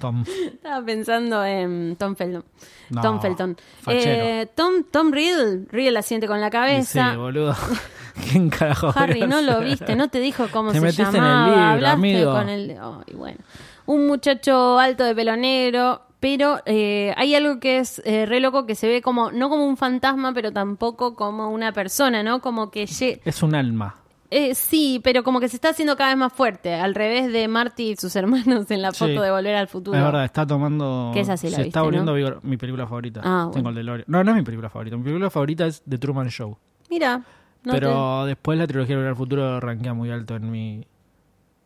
Tom. Estaba pensando en Tom Felton. No, Tom Felton. Eh, Tom, Tom Riddle. Riddle asiente con la Sí, cabeza. boludo. ¿Quién carajo? Harry, no lo viste, no te dijo cómo Te se metiste en el llamaba. libro, Hablaste amigo. con el. Ay, bueno. Un muchacho alto de pelo negro. Pero eh, hay algo que es eh, re loco que se ve como, no como un fantasma, pero tampoco como una persona, ¿no? Como que Es un alma. Eh, sí, pero como que se está haciendo cada vez más fuerte, al revés de Marty y sus hermanos en la Sí. foto de Volver al Futuro. Es verdad, está tomando. Que esa sí la se viste, está volviendo mi película favorita. Ah, Tengo bueno. el DeLorean. No, no es mi película favorita. Mi película favorita es The Truman Show. Mira, no pero después la trilogía de Volver al Futuro rankea muy alto en mi,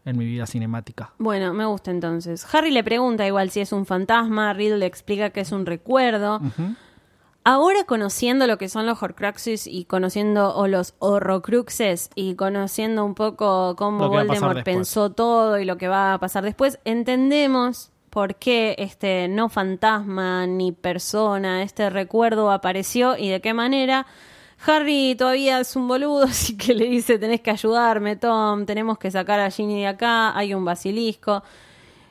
en mi vida cinemática. Bueno, me gusta entonces. Harry le pregunta igual si es un fantasma, Riddle le explica que es un recuerdo. Ujú. Ahora conociendo lo que son los Horcruxes y conociendo o los Horrocruxes y conociendo un poco cómo Voldemort pensó todo y lo que va a pasar después, entendemos por qué este no fantasma ni persona, este recuerdo apareció y de qué manera. Harry todavía es un boludo, así que le dice, tenés que ayudarme, Tom, tenemos que sacar a Ginny de acá, hay un basilisco.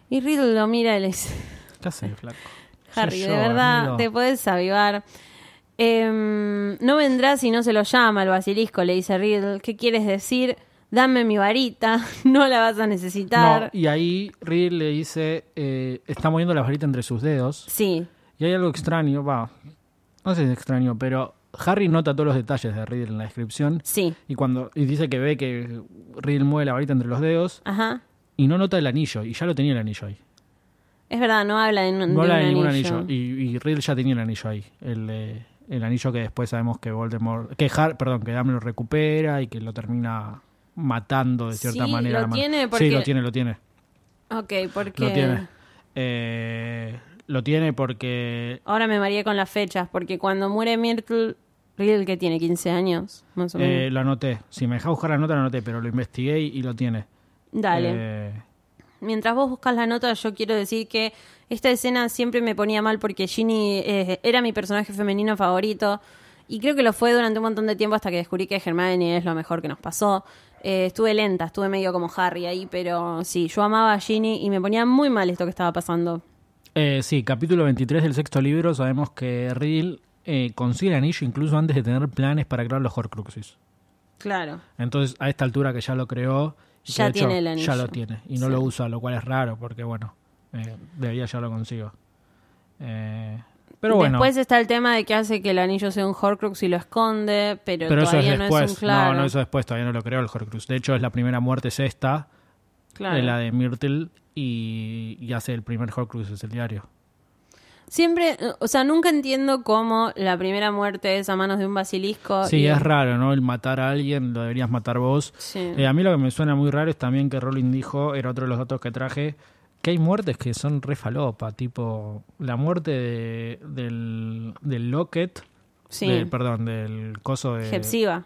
Y Riddle lo mira y le dice, ¿Qué haces, flaco? Harry, de verdad, amigo. te puedes avivar. Em, no vendrá si no se lo llama el basilisco, le dice Riddle. ¿Qué quieres decir? Dame mi varita, no la vas a necesitar. No, y ahí Riddle le dice, eh, está moviendo la varita entre sus dedos. Sí, Y hay algo extraño, va, no sé si es extraño, pero Harry nota todos los detalles de Riddle en la descripción. Sí. Y cuando y dice que ve que Riddle mueve la varita entre los dedos Ajá. y no nota el anillo. Y ya lo tenía el anillo ahí. Es verdad, no habla de, un- No de habla un de ningún anillo. anillo. Y, y Riddle ya tenía el anillo ahí. El, eh, el anillo que después sabemos que Voldemort. Que Har- perdón, que Dumbledore recupera y que lo termina matando de cierta Sí, manera. lo tiene porque- Sí, lo tiene, lo tiene. Ok, porque... Lo tiene. Eh, lo tiene porque. Ahora me mareé con las fechas, porque cuando muere Myrtle, Riddle que tiene 15 años, más o menos. eh, lo anoté. Si me deja buscar la nota, lo anoté, pero lo investigué y, y lo tiene. Dale. Eh, Mientras vos buscas la nota, yo quiero decir que esta escena siempre me ponía mal porque Ginny eh, era mi personaje femenino favorito y creo que lo fue durante un montón de tiempo hasta que descubrí que Hermione es lo mejor que nos pasó. Eh, estuve lenta, estuve medio como Harry ahí, pero sí, yo amaba a Ginny y me ponía muy mal esto que estaba pasando. eh, sí, capítulo 23 del sexto libro. Sabemos que Riddle eh, consigue el anillo incluso antes de tener planes para crear los Horcruxes. Claro. Entonces, a esta altura que ya lo creó, Ya de hecho tiene el anillo. Ya lo tiene. Y no Sí. lo usa, lo cual es raro, porque bueno, eh, debería ya lo consigo. Eh, pero bueno. Después está el tema de que hace que el anillo sea un Horcrux y lo esconde, pero, pero eso es todavía después. no es un claro. No, no, eso después, todavía no lo creó el Horcrux. De hecho, es la primera muerte es esta, Claro. de la de Myrtle, y, y hace el primer Horcrux, es el diario. Siempre, o sea, nunca entiendo cómo la primera muerte es a manos de un basilisco. Sí, y- es raro, ¿no? El matar a alguien lo deberías matar vos. Sí. Eh, a mí lo que me suena muy raro es también que Rowling dijo, era otro de los datos que traje, que hay muertes que son re falopa, tipo la muerte de- del, del Locket, Sí. del- perdón, del coso de... Hepsiba.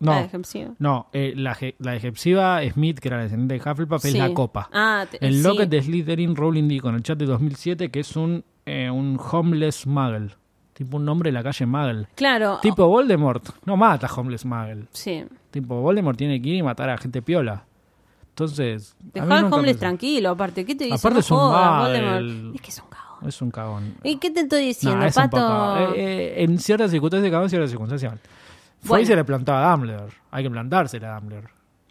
No, La de Hepsiba. no eh, la, la de Hepsiba Smith, que era la descendiente de Hufflepuff, es Sí. la copa. Ah, te- el sí. Locket de Slytherin, Rowling dijo en el chat de 2007 que es un, eh, un homeless muggle, tipo un nombre de la calle muggle. Claro. Tipo Voldemort, no mata a homeless muggle. Sí. Tipo, Voldemort tiene que ir y matar a gente piola. Entonces. Dejá al homeless me- tranquilo, aparte. ¿Qué te dice? Aparte No es un. Voldemort. Es que es un cagón. Es un cagón. ¿Y qué te estoy diciendo, Nah, es Pato? eh, eh, en ciertas circunstancias, cagón, en ciertas circunstancias. Fue Bueno. y se le plantó a Dumbledore. Hay que plantársela a Dumbledore.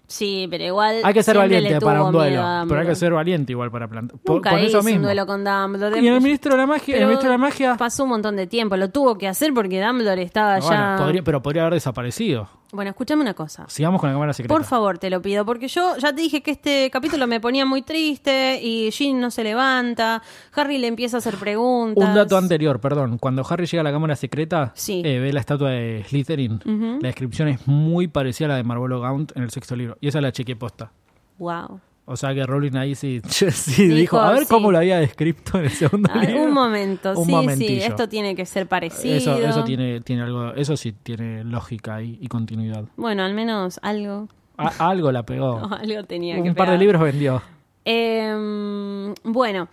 Sí, pero igual. Hay que ser valiente para un duelo. Pero hay que ser valiente igual para plantar. Por- Nunca Con eso mismo. un duelo con Dumbledore. Y el ministro de la magia, el ministro de la magia. Pasó un montón de tiempo. Lo tuvo que hacer porque Dumbledore estaba bueno, ya. podría- pero podría haber desaparecido. Bueno, escúchame una cosa. Sigamos con la cámara secreta. Por favor, te lo pido, porque yo ya te dije que este capítulo me ponía muy triste y Jean no se levanta, Harry le empieza a hacer preguntas. Un dato anterior, perdón. Cuando Harry llega a la cámara secreta, Sí. eh, ve la estatua de Slytherin. La descripción es muy parecida a la de Marvolo Gaunt en el sexto libro. Y esa la chequeé posta. Wow. O sea que Rowling ahí sí, sí dijo, Dijo, a ver sí. cómo lo había descrito en el segundo libro. un momento, Un sí, momentillo. sí, esto tiene que ser parecido. Eso, eso tiene, tiene algo, eso sí tiene lógica y continuidad. Bueno, al menos algo, A- algo la pegó. algo tenía que Un par de libros vendió. Eh, bueno,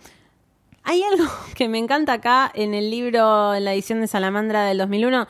hay algo que me encanta acá en el libro, en la edición de Salamandra del 2001.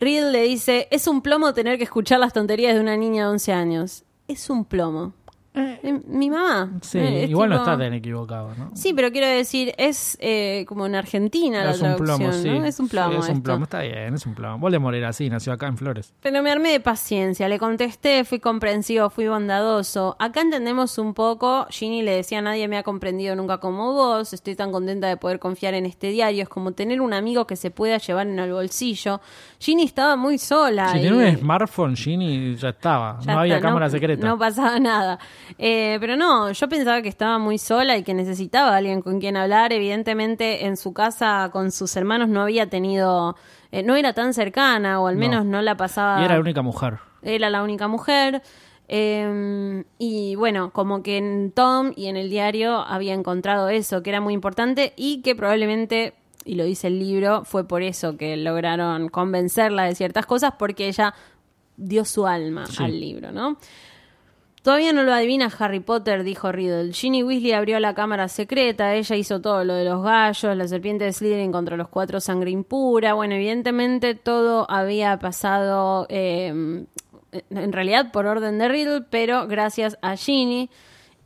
Riddle le dice, es un plomo tener que escuchar las tonterías de una niña de 11 años. Es un plomo. Eh, Mi mamá. Sí, Eh, igual no está tan equivocado, ¿no? Sí, pero quiero decir, es eh, como en Argentina la es un traducción, plomo, sí. ¿no? Es un plomo Sí, es un esto. plomo, está bien, es un plomo. Voldemort era así, nació acá en Flores. Pero me armé de paciencia, le contesté, fui comprensivo, fui bondadoso. Acá entendemos un poco, Ginny le decía, nadie me ha comprendido nunca como vos, estoy tan contenta de poder confiar en este diario, es como tener un amigo que se pueda llevar en el bolsillo. Ginny estaba muy sola. Si y- tenía un smartphone, Ginny ya estaba. ya no había cámara secreta. No pasaba nada. Eh, pero no, yo pensaba que estaba muy sola y que necesitaba a alguien con quien hablar. Evidentemente, en su casa con sus hermanos no había tenido. eh, no era tan cercana, o al No. menos no la pasaba. y era la única mujer. Era la única mujer. eh, y bueno, como que en Tom y en el diario había encontrado eso, que era muy importante y que probablemente, y lo dice el libro, fue por eso que lograron convencerla de ciertas cosas, porque ella dio su alma Sí. al libro, ¿no? Todavía no lo adivina Harry Potter, dijo Riddle. Ginny Weasley abrió la cámara secreta, ella hizo todo lo de los gallos, la serpiente de Slytherin contra los cuatro sangre impura. Bueno, evidentemente todo había pasado eh, en realidad por orden de Riddle, pero gracias a Ginny.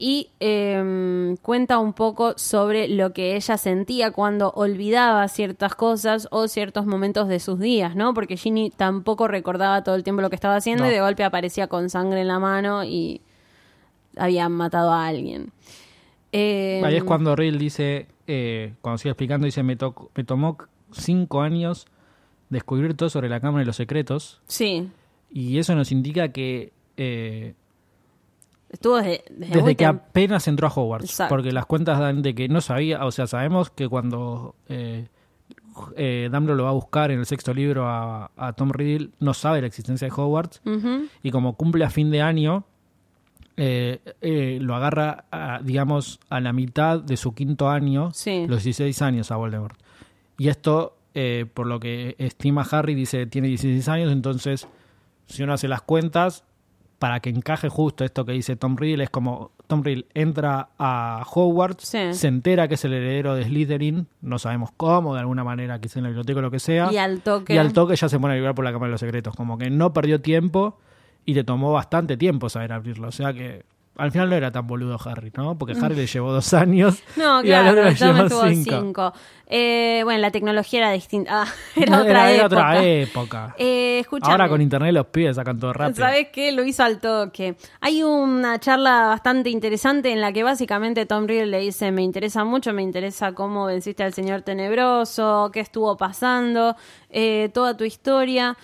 Y eh, cuenta un poco sobre lo que ella sentía cuando olvidaba ciertas cosas o ciertos momentos de sus días, ¿no? Porque Ginny tampoco recordaba todo el tiempo lo que estaba haciendo No. y de golpe aparecía con sangre en la mano y habían matado a alguien. Eh, Ahí es cuando Riddle dice, eh, cuando sigue explicando, dice, me, me tomó cinco años descubrir todo sobre la Cámara de los Secretos. Sí. Y eso nos indica que eh, Estuvo desde, desde desde que apenas entró a Hogwarts. Exacto. Porque las cuentas dan de que no sabía, o sea, sabemos que cuando eh, eh, Dumbledore lo va a buscar en el sexto libro a, a Tom Riddle, no sabe la existencia de Hogwarts. Y como cumple a fin de año, eh, eh, lo agarra, a, digamos, a la mitad de su quinto año, Sí. los 16 años a Voldemort. Y esto, eh, por lo que estima Harry, dice tiene 16 años, entonces, si uno hace las cuentas, para que encaje justo esto que dice Tom Riddle, es como Tom Riddle entra a Hogwarts, Sí. se entera que es el heredero de Slytherin, no sabemos cómo, de alguna manera, quizá en la biblioteca o lo que sea. Y al toque. Y al toque ya se pone a vibrar por la Cámara de los Secretos. Como que no perdió tiempo y le tomó bastante tiempo saber abrirlo. O sea que al final no era tan boludo Harry, ¿no? Porque Harry le llevó dos años. No, y al claro, otro le llevó cinco. cinco. Eh, bueno, la tecnología era distinta. Ah, era otra era, era época. otra época. Eh. Ahora con internet los pibes sacan todo rápido. ¿Sabes qué? Lo hizo al toque. Hay una charla bastante interesante en la que básicamente Tom Riddle le dice, me interesa mucho, me interesa cómo venciste al Señor Tenebroso, qué estuvo pasando, eh, toda tu historia.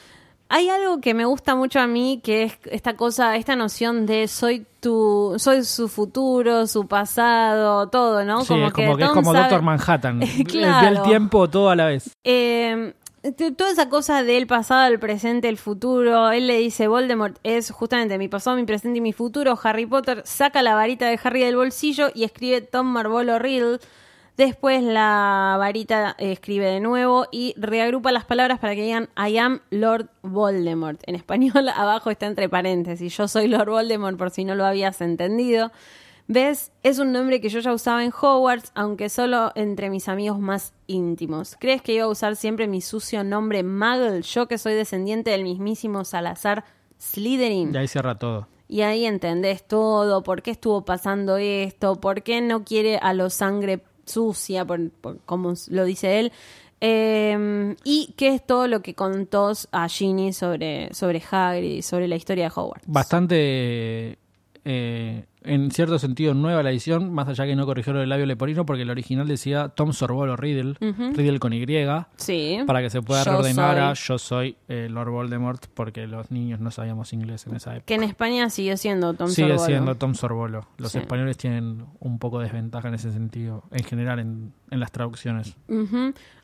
Hay algo que me gusta mucho a mí, que es esta cosa, esta noción de soy tu, soy su futuro, su pasado, todo, ¿no? Sí, es como que es como sabe- Doctor Manhattan. Claro. El tiempo todo a la vez. Eh, t- toda esa cosa del pasado, el presente, el futuro. Él le dice, Voldemort es justamente mi pasado, mi presente y mi futuro. Harry Potter saca la varita de Harry del bolsillo y escribe Tom Marvolo Riddle. Después la varita eh, escribe de nuevo y reagrupa las palabras para que digan I am Lord Voldemort. En español abajo está entre paréntesis. Yo soy Lord Voldemort por si no lo habías entendido. ¿Ves? Es un nombre que yo ya usaba en Hogwarts, aunque solo entre mis amigos más íntimos. ¿Crees que iba a usar siempre mi sucio nombre Muggle? Yo que soy descendiente del mismísimo Salazar Slytherin. Y ahí cierra todo. Y ahí entendés todo, por qué estuvo pasando esto, por qué no quiere a los sangre sucia, por, por- como lo dice él. Eh, y qué es todo lo que contó a Ginny sobre, sobre Hagrid y sobre la historia de Hogwarts. Bastante, eh, en cierto sentido, nueva la edición, más allá que no corrigió lo del labio leporino, porque el original decía Tom Sorbolo Riddle, Riddle con Y, Sí. para que se pueda Yo reordenar a yo soy eh, Lord Voldemort, porque los niños no sabíamos inglés en esa época. Que en España siguió siendo Tom Sigue Sorbolo. siendo Tom Sorbolo. Los Sí. españoles tienen un poco de desventaja en ese sentido, en general en, en las traducciones.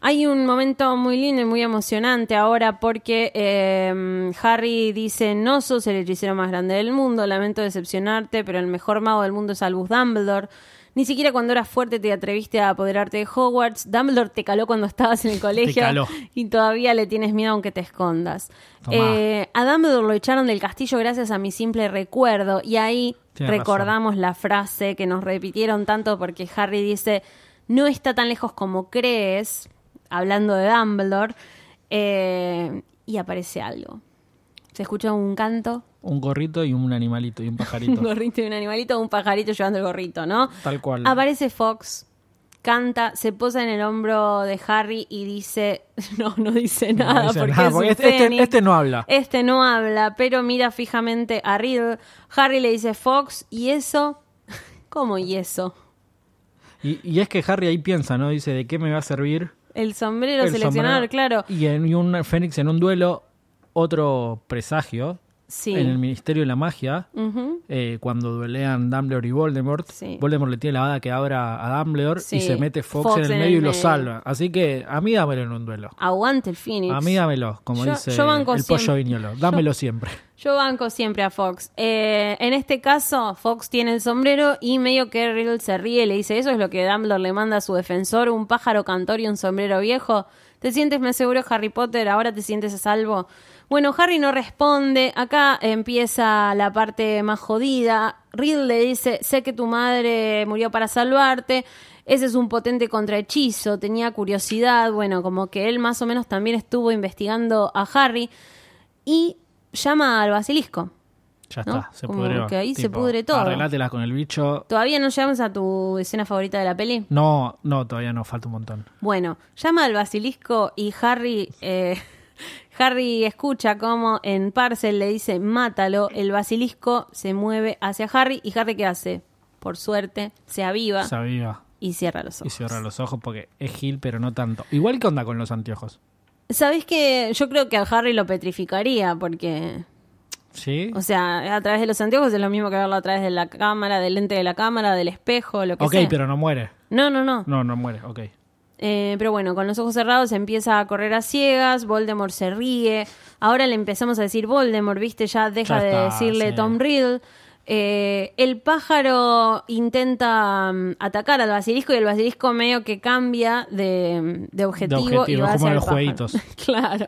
Hay un momento muy lindo y muy emocionante ahora porque eh, Harry dice, no sos el hechicero más grande del mundo, lamento decepcionarte, pero el mejor mago del mundo es Albus Dumbledore. Ni siquiera cuando eras fuerte te atreviste a apoderarte de Hogwarts. Dumbledore te caló cuando estabas en el colegio caló. y todavía le tienes miedo aunque te escondas. Eh, a Dumbledore lo echaron del castillo gracias a mi simple recuerdo y ahí Tienes recordamos la frase que nos repitieron tanto porque Harry dice, no está tan lejos como crees, hablando de Dumbledore, eh, y aparece algo. Se escucha un canto, Un gorrito y un animalito y un pajarito. un gorrito y un animalito, un pajarito llevando el gorrito, ¿no? Tal cual. Aparece Fox, canta, se posa en el hombro de Harry y dice, no, no dice No nada dice porque, nada, es porque este, este- este no habla. Este no habla, pero mira fijamente a Riddle. Harry le dice Fox, ¿y eso? ¿Cómo y eso? Y, y es que Harry ahí piensa, ¿no? Dice, ¿de qué me va a servir? El sombrero el seleccionador, sombrero? claro. Y, en, y un Fénix en un duelo, otro presagio Sí. en el Ministerio de la Magia, eh, cuando duelean Dumbledore y Voldemort. Sí. Voldemort le tiene la bada que abra a Dumbledore Sí. y se mete Fox, Fox en el en medio y lo salva. Así que a mí dámelo en un duelo. Aguante el Phoenix. A mí dámelo, como Yo- dice yo banco el pollo viñolo. Dámelo siempre. Yo banco siempre a Fox. Eh, en este caso, Fox tiene el sombrero y medio que Riddle se ríe y le dice, eso es lo que Dumbledore le manda a su defensor, un pájaro cantor y un sombrero viejo. ¿Te sientes, me aseguro, Harry Potter? ¿Ahora te sientes a salvo? Bueno, Harry no responde. Acá empieza la parte más jodida. Riddle le dice, sé que tu madre murió para salvarte. Ese es un potente contrahechizo. Tenía curiosidad. Bueno, como que él más o menos también estuvo investigando a Harry. Y llama al basilisco. Ya ¿No? está, se Como pudrió. que ahí se pudre todo. Arreglátelas con el bicho. ¿Todavía no llegamos a tu escena favorita de la peli? No, no, todavía no, falta un montón. Bueno, llama al basilisco y Harry, eh, Harry escucha como en Parcel le dice mátalo. El basilisco se mueve hacia Harry y Harry ¿qué hace? Por suerte, se aviva Se aviva y cierra los y ojos. cierra los ojos porque es Gil, pero no tanto. Igual que onda con los anteojos. ¿Sabés que yo creo que a Harry lo petrificaría? Porque, ¿Sí? o sea, a través de los anteojos es lo mismo que verlo a través de la cámara, del lente de la cámara, del espejo, lo que ok, sea. pero no muere. No, no, no. No, no muere, ok. Eh, pero bueno, con los ojos cerrados empieza a correr a ciegas, Voldemort se ríe. Ahora le empezamos a decir Voldemort, viste, ya deja Ya de decirle sí. Tom Riddle. Eh, el pájaro intenta mm, atacar al basilisco y el basilisco medio que cambia de, de objetivo, objetivo, y va como hacia el los jueguitos. claro.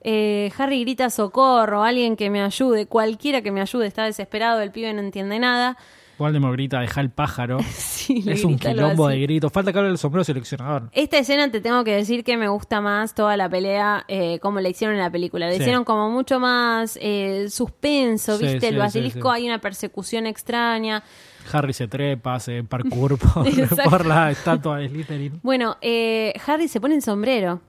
Eh, Harry grita socorro, alguien que me ayude, cualquiera que me ayude, está desesperado, el pibe no entiende nada. Voldemort grita, deja el pájaro. Sí, le es un grita quilombo de gritos. Falta que hable el sombrero seleccionador. Esta escena te tengo que decir que me gusta más toda la pelea eh, como la hicieron en la película. Le Sí. hicieron como mucho más eh, suspenso, ¿viste? sí, el basilisco hay una persecución extraña. Harry se trepa, hace parkour por la estatua de Slytherin. Bueno, eh, Harry se pone el sombrero.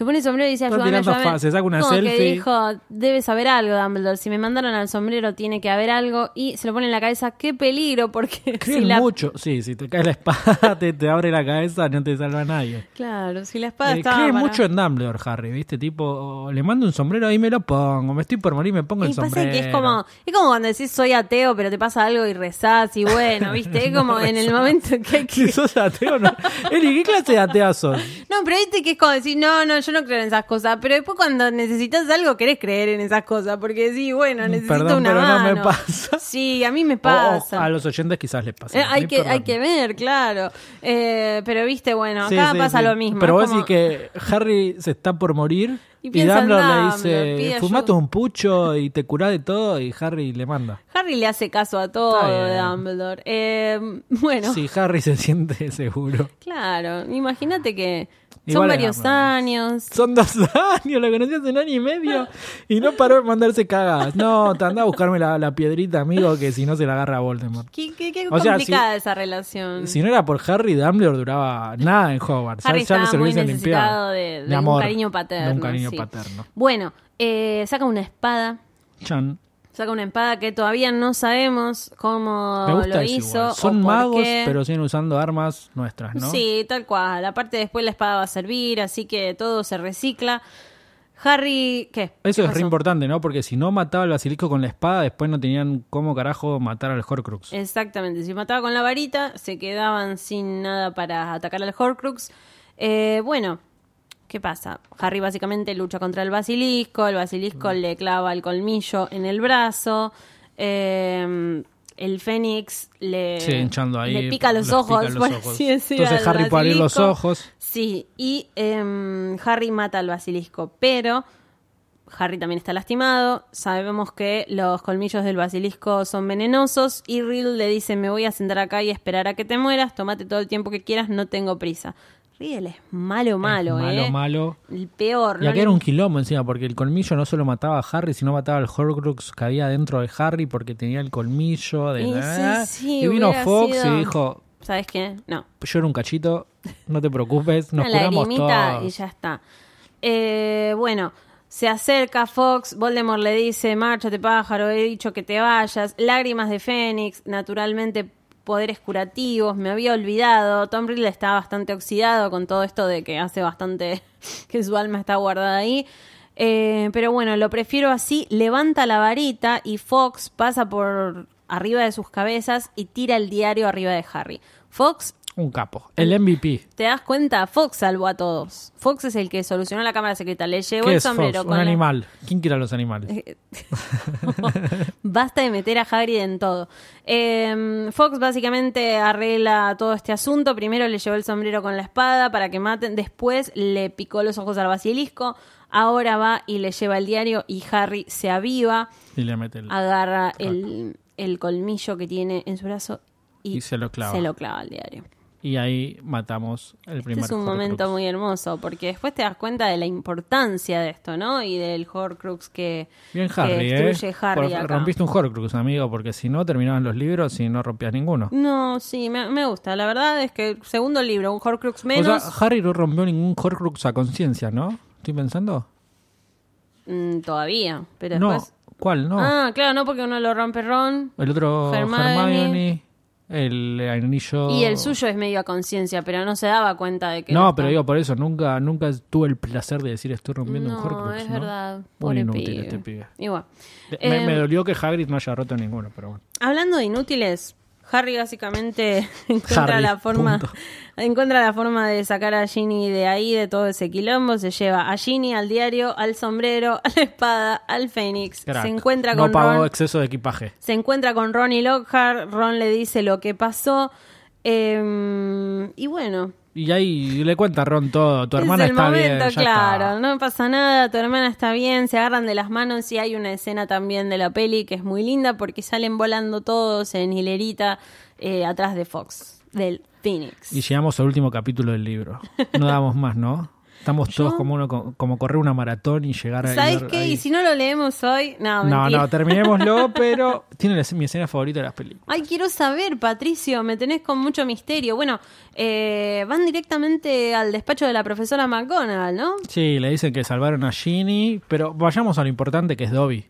Se pone el sombrero y dice, Está ayúdame, ayúdame. fa- se saca una Como que selfie. dijo, debe saber algo, Dumbledore. Si me mandaron al sombrero, tiene que haber algo. Y se lo pone en la cabeza, qué peligro, porque Creen si la... mucho. Sí, si te cae la espada, te, te abre la cabeza, no te salva nadie. Claro, si la espada Eh, estaba cree para- mucho en Dumbledore, Harry, ¿viste? Tipo, le mando un sombrero y me lo pongo. Me estoy por morir, me pongo el Y pasa sombrero. que es como, es como cuando decís soy ateo, pero te pasa algo y rezás y bueno, ¿viste? Es como en el momento que hay Si que... sos ateo, no. Eli, ¿qué clase de ateo sos? No, pero viste que es como decir, no, no, yo no creo en esas cosas. Pero después cuando necesitas algo, querés creer en esas cosas. Porque decís, bueno, necesito Perdón, una pero no me mano. pasa. Sí, a mí me O- o pasa. a los oyentes quizás les pasa. Eh, hay, que, perdón. hay que ver, claro. Eh, pero viste, bueno, Sí, acá sí, pasa sí. lo mismo. Pero vos como- decís que Harry se está por morir Y y, piensa en Dumbledore le dice, fumate ayuda". un pucho y te curás de todo y Harry le manda. Harry le hace caso a todo de. Dumbledore. Eh, bueno, Sí, Harry se siente seguro. claro. Imagínate que son varios años. Son dos años, lo conocí hace un año y medio y no paró de mandarse cagadas. No, te anda a buscarme la, la piedrita, amigo, que si no se la agarra a Voldemort. Qué, qué- qué O sea, complicada esa relación. Si no era por Harry, Dumbledore duraba nada en Hogwarts. Ya- Harry ya, estaba se lo muy necesitado limpiado. de, de un cariño paterno. De un cariño sí. paterno. Bueno, eh, saca una espada. Chan. Saca una espada que todavía no sabemos cómo Me gusta lo eso hizo. igual. o Son por magos, qué. pero siguen usando armas nuestras, ¿no? Sí, tal cual. Aparte después la espada va a servir, así que todo se recicla. Harry, ¿qué? Eso ¿Qué es re importante, ¿no? Porque si no mataba al basilisco con la espada, después no tenían cómo carajo matar al Horcrux. Exactamente. Si mataba con la varita, se quedaban sin nada para atacar al Horcrux. Eh, bueno, ¿qué pasa? Harry básicamente lucha contra el basilisco. El basilisco le clava el colmillo en el brazo. Eh, el Fénix le, Sí, hinchando ahí. le pica los los ojos, pica los por ojos. así decir, Entonces Harry puede abrir los ojos. Sí, y em, Harry mata al basilisco, pero Harry también está lastimado. Sabemos que los colmillos del basilisco son venenosos y Riddle le dice, me voy a sentar acá y esperar a que te mueras, tómate todo el tiempo que quieras, no tengo prisa. Riddle es malo, malo, Es malo, ¿eh? malo. El peor. Y no acá era un quilombo encima, porque el colmillo no solo mataba a Harry, sino mataba al Horcrux que había dentro de Harry porque tenía el colmillo de... Y sí, sí, y vino Fox sido- y dijo, ¿Sabes qué? No. yo era un cachito, no te preocupes, nos una curamos todos. y ya está. Eh, bueno, se acerca Fox, Voldemort le dice, márchate pájaro, he dicho que te vayas, lágrimas de Fénix, naturalmente poderes curativos, me había olvidado, Tom Riddle está bastante oxidado con todo esto de que hace bastante que su alma está guardada ahí. Eh, pero bueno, lo prefiero así, levanta la varita y Fox pasa por arriba de sus cabezas y tira el diario arriba de Harry. Fox Un capo. El MVP. ¿Te das cuenta? Fox salvó a todos. Fox es el que solucionó la cámara secreta. Le llevó ¿Qué el es Fox? sombrero Un con la- animal. ¿Quién quiere a los animales? Basta de meter a Hagrid en todo. Eh, Fox básicamente arregla todo este asunto. Primero le llevó el sombrero con la espada para que maten. Después le picó los ojos al basilisco. Ahora va y le lleva el diario y Harry se aviva, Y le mete el... agarra el, el colmillo que tiene en su brazo y, Y se lo clava. se lo clava al diario. Y ahí matamos el Este primer es un Horcrux. momento muy hermoso porque después te das cuenta de la importancia de esto, ¿no? Y del Horcrux que, Bien que Harry, ¿eh? destruye Harry Por- acá. rompiste un Horcrux, amigo, porque si no terminaban los libros y no rompías ninguno. No, sí, me, me gusta. La verdad es que segundo libro, un Horcrux O menos, sea, Harry no rompió ningún Horcrux a conciencia, ¿no? Estoy pensando. mm, todavía. Pero No, después. ¿cuál? No. Ah, claro, no porque uno lo rompe Ron. el otro Hermione. Hermione. El anillo. Y el suyo es medio a conciencia, pero no se daba cuenta de que. No, pero digo por eso, nunca, nunca tuve el placer de decir estoy rompiendo un No, Horcrux. es ¿no? verdad. Muy inútil pibe. este pibe. Igual. Me, Eh, me dolió que Hagrid no haya roto ninguno, pero bueno. Hablando de inútiles, Harry básicamente encuentra Harry, la forma punto. encuentra la forma de sacar a Ginny de ahí, de todo ese quilombo. Se lleva a Ginny, al diario, al sombrero, a la espada, al Fénix. Crack. Se encuentra no con pagó Ron. exceso de equipaje. Se encuentra con Ron y Lockhart. Ron le dice lo que pasó. eh, y bueno, Y ahí le cuenta a Ron todo. Tu hermana es el está momento, bien. claro. está. No pasa nada, tu hermana está bien, se agarran de las manos y hay una escena también de la peli que es muy linda porque salen volando todos en hilerita eh, atrás de Fox, del Phoenix. Y llegamos al último capítulo del libro. No damos más, ¿no? Estamos todos como uno, como correr una maratón y llegar a. ¿Sabes qué? ahí. Y si no lo leemos hoy, no, No, no, terminémoslo, pero tiene la- mi escena favorita de las películas. Ay, quiero saber, Patricio, me tenés con mucho misterio. Bueno, eh, van directamente al despacho de la profesora McGonagall, ¿no? Sí, le dicen que salvaron a Ginny, pero vayamos a lo importante que es Dobby,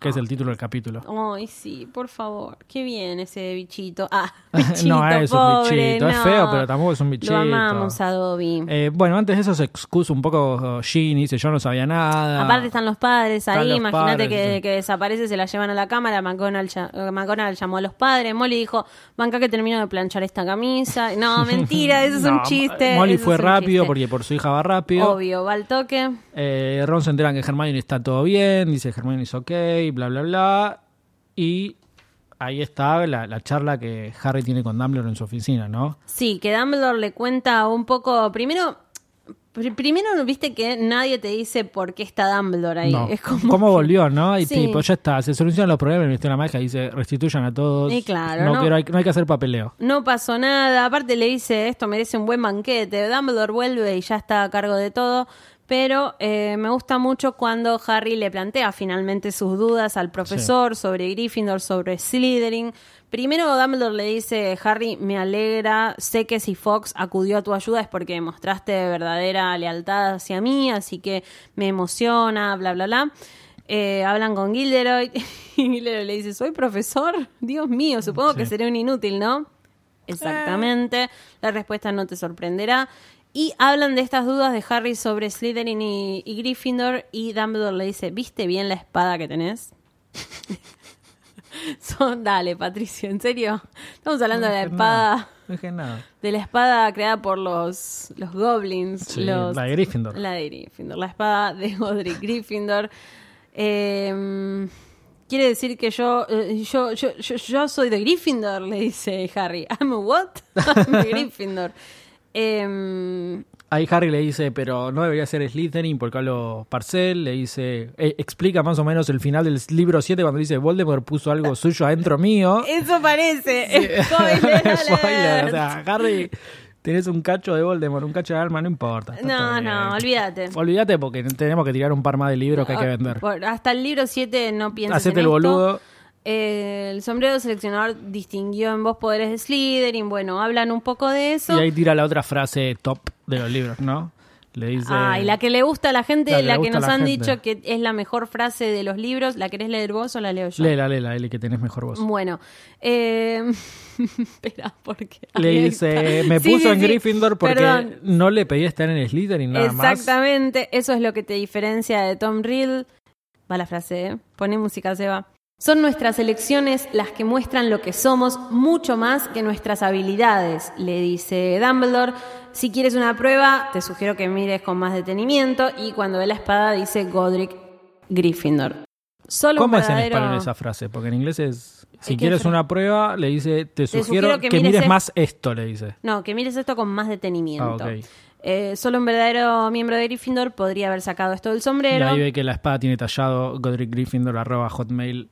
que es el título del capítulo. Ay, sí, por favor. Qué bien ese bichito. Ah, bichito, no es un pobre, bichito, es no. feo, pero tampoco es un bichito. Lo amamos a Dobby. Eh, bueno, antes de eso se excusa un poco Ginny, dice yo no sabía nada. Aparte están los padres Están ahí, imagínate que, sí. que desaparece, se la llevan a la cámara, McGonagall, eh, McGonagall llamó a los padres, Molly dijo, banca que termino de planchar esta camisa. No, mentira, eso es un chiste. Molly fue es un rápido chiste. porque por su hija va rápido. Obvio, va al toque. Eh, Ron se entera que Hermione está todo bien, dice Hermione es ok, bla, bla, bla. Y ahí está la, la charla que Harry tiene con Dumbledore en su oficina, ¿no? Sí, que Dumbledore le cuenta un poco, primero... pr- Primero, viste que nadie te dice por qué está Dumbledore ahí. No. Es como ¿Cómo que- volvió, no? Y Sí. tipo, ya está, se solucionan los problemas, el Ministerio de la Magia dice, restituyan a todos. Y claro, no, no- quiero- hay, no hay que hacer papeleo. No pasó nada. Aparte le dice, esto merece un buen banquete. Dumbledore vuelve y ya está a cargo de todo. Pero eh, me gusta mucho cuando Harry le plantea finalmente sus dudas al profesor sobre Gryffindor, sobre Slytherin. Primero Dumbledore le dice, Harry, me alegra, sé que si Fox acudió a tu ayuda es porque mostraste verdadera lealtad hacia mí, así que me emociona, bla, bla, bla. Eh, hablan con Gilderoy y Gilderoy le dice, soy profesor, Dios mío, supongo que seré un inútil, ¿no? Exactamente. La respuesta no te sorprenderá. Y hablan de estas dudas de Harry sobre Slytherin y, y Gryffindor. Y Dumbledore le dice: ¿Viste bien la espada que tenés? Son, dale, Patricio, ¿en serio? Estamos hablando de la espada. nada, No dije nada. De la espada creada por los, los goblins. Sí, los, la de Gryffindor. La de Gryffindor. La espada de Godric Gryffindor. Eh, quiere decir que yo, eh, yo, yo, yo, yo soy de Gryffindor, le dice Harry. I'm a what? I'm Gryffindor. Eh, Ahí Harry le dice, pero no debería ser Slytherin porque hablo Parcel. Le dice, eh, explica más o menos el final del libro 7 cuando dice Voldemort puso algo suyo adentro mío. eso parece. Spoiler o sea, Harry, tenés un cacho de Voldemort, un cacho de alma, no importa. no, no, olvídate. Olvídate porque tenemos que tirar un par más de libros que hay que vender. Por- hasta el libro 7 no piensas Hacete en el esto. boludo. Eh, el sombrero seleccionador distinguió en vos poderes de Slytherin. Bueno, hablan un poco de eso. Y ahí tira la otra frase top de los libros, ¿no? Le dice... Ah, y la que le gusta a la gente, La la que nos la han gente. dicho que es la mejor frase de los libros. ¿La querés leer vos o la leo yo? Léela, léela, Eli, que tenés mejor voz. Bueno, eh, espera, porque Le dice, me puso sí, en sí. Gryffindor porque Perdón. no le pedí estar en Slytherin nada más. Exactamente, eso es lo que te diferencia de Tom Riddle. Va la frase, ¿eh? Pone música, Seba. Son nuestras elecciones las que muestran lo que somos mucho más que nuestras habilidades, le dice Dumbledore. Si quieres una prueba, te sugiero que mires con más detenimiento y cuando ve la espada dice Godric Gryffindor. Solo ¿Cómo es en español esa frase? Porque en inglés es, si ¿Qué quieres una prueba, le dice, te sugiero, sugiero que, que mires mires es- más esto, le dice. No, que mires esto con más detenimiento. Ah. Eh, solo un verdadero miembro de Gryffindor podría haber sacado esto del Y sombrero. ahí ve que la espada tiene tallado Godric Gryffindor arroba hotmail.com.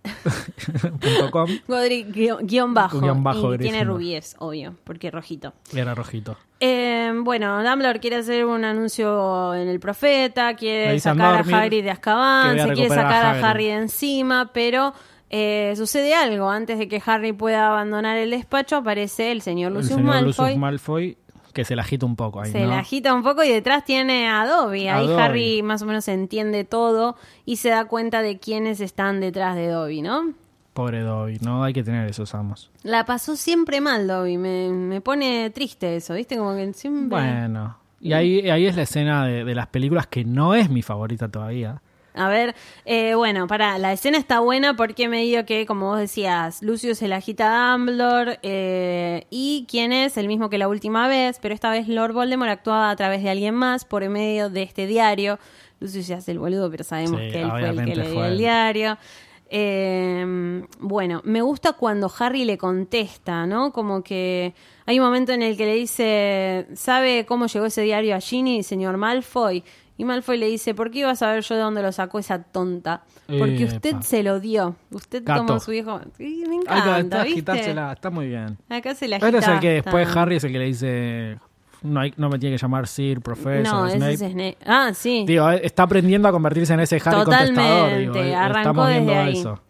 Godric guion, guion bajo. Guión bajo y tiene rubies, obvio, porque rojito. Era rojito. Eh, bueno, Dumbledore quiere hacer un anuncio en el profeta, quiere sacar dormir, a Hagrid de Azkaban, a se quiere a sacar a, Hagrid. Harry de encima, pero eh, sucede algo. Antes de que Harry pueda abandonar el despacho, aparece el señor El Lucius señor Malfoy. Lucius Malfoy, que se la agita un poco ahí, Se ¿no? la agita un poco y detrás tiene a Dobby. Ahí. Harry más o menos entiende todo y se da cuenta de quiénes están detrás de Dobby, ¿no? Pobre Dobby, no hay que tener esos amos. La pasó siempre mal, Dobby. Me, me pone triste eso, ¿viste? Como que siempre. Bueno, y ahí, ahí es la escena de, de las películas que no es mi favorita todavía. A ver, eh, bueno, para la escena está buena porque me dio que, como vos decías, Lucius se la agita a Dumbledore eh, y quién es el mismo que la última vez, pero esta vez Lord Voldemort actuaba a través de alguien más por medio de este diario. Lucius se hace el boludo, pero sabemos Sí, que él fue el que le dio el diario. Eh, bueno, me gusta cuando Harry le contesta, ¿no? Como que hay un momento en el que le dice, ¿sabe cómo llegó ese diario a Ginny, señor Malfoy? Y Malfoy le dice, ¿por qué iba a saber yo de dónde lo sacó esa tonta? Porque Epa. usted se lo dio. Usted Gato. tomó a su hijo. Sí, me Ay, encanta, está, ¿viste? está muy bien. Acá se la Pero es el que agita después Harry es el que le dice, no, hay- no me tiene que llamar Sir, Professor, No, ese Snape. es Snape. Ah, sí. Digo, eh, está aprendiendo a convertirse en ese Harry contestador. Digo, Totalmente, eh, arrancó desde ahí. eso.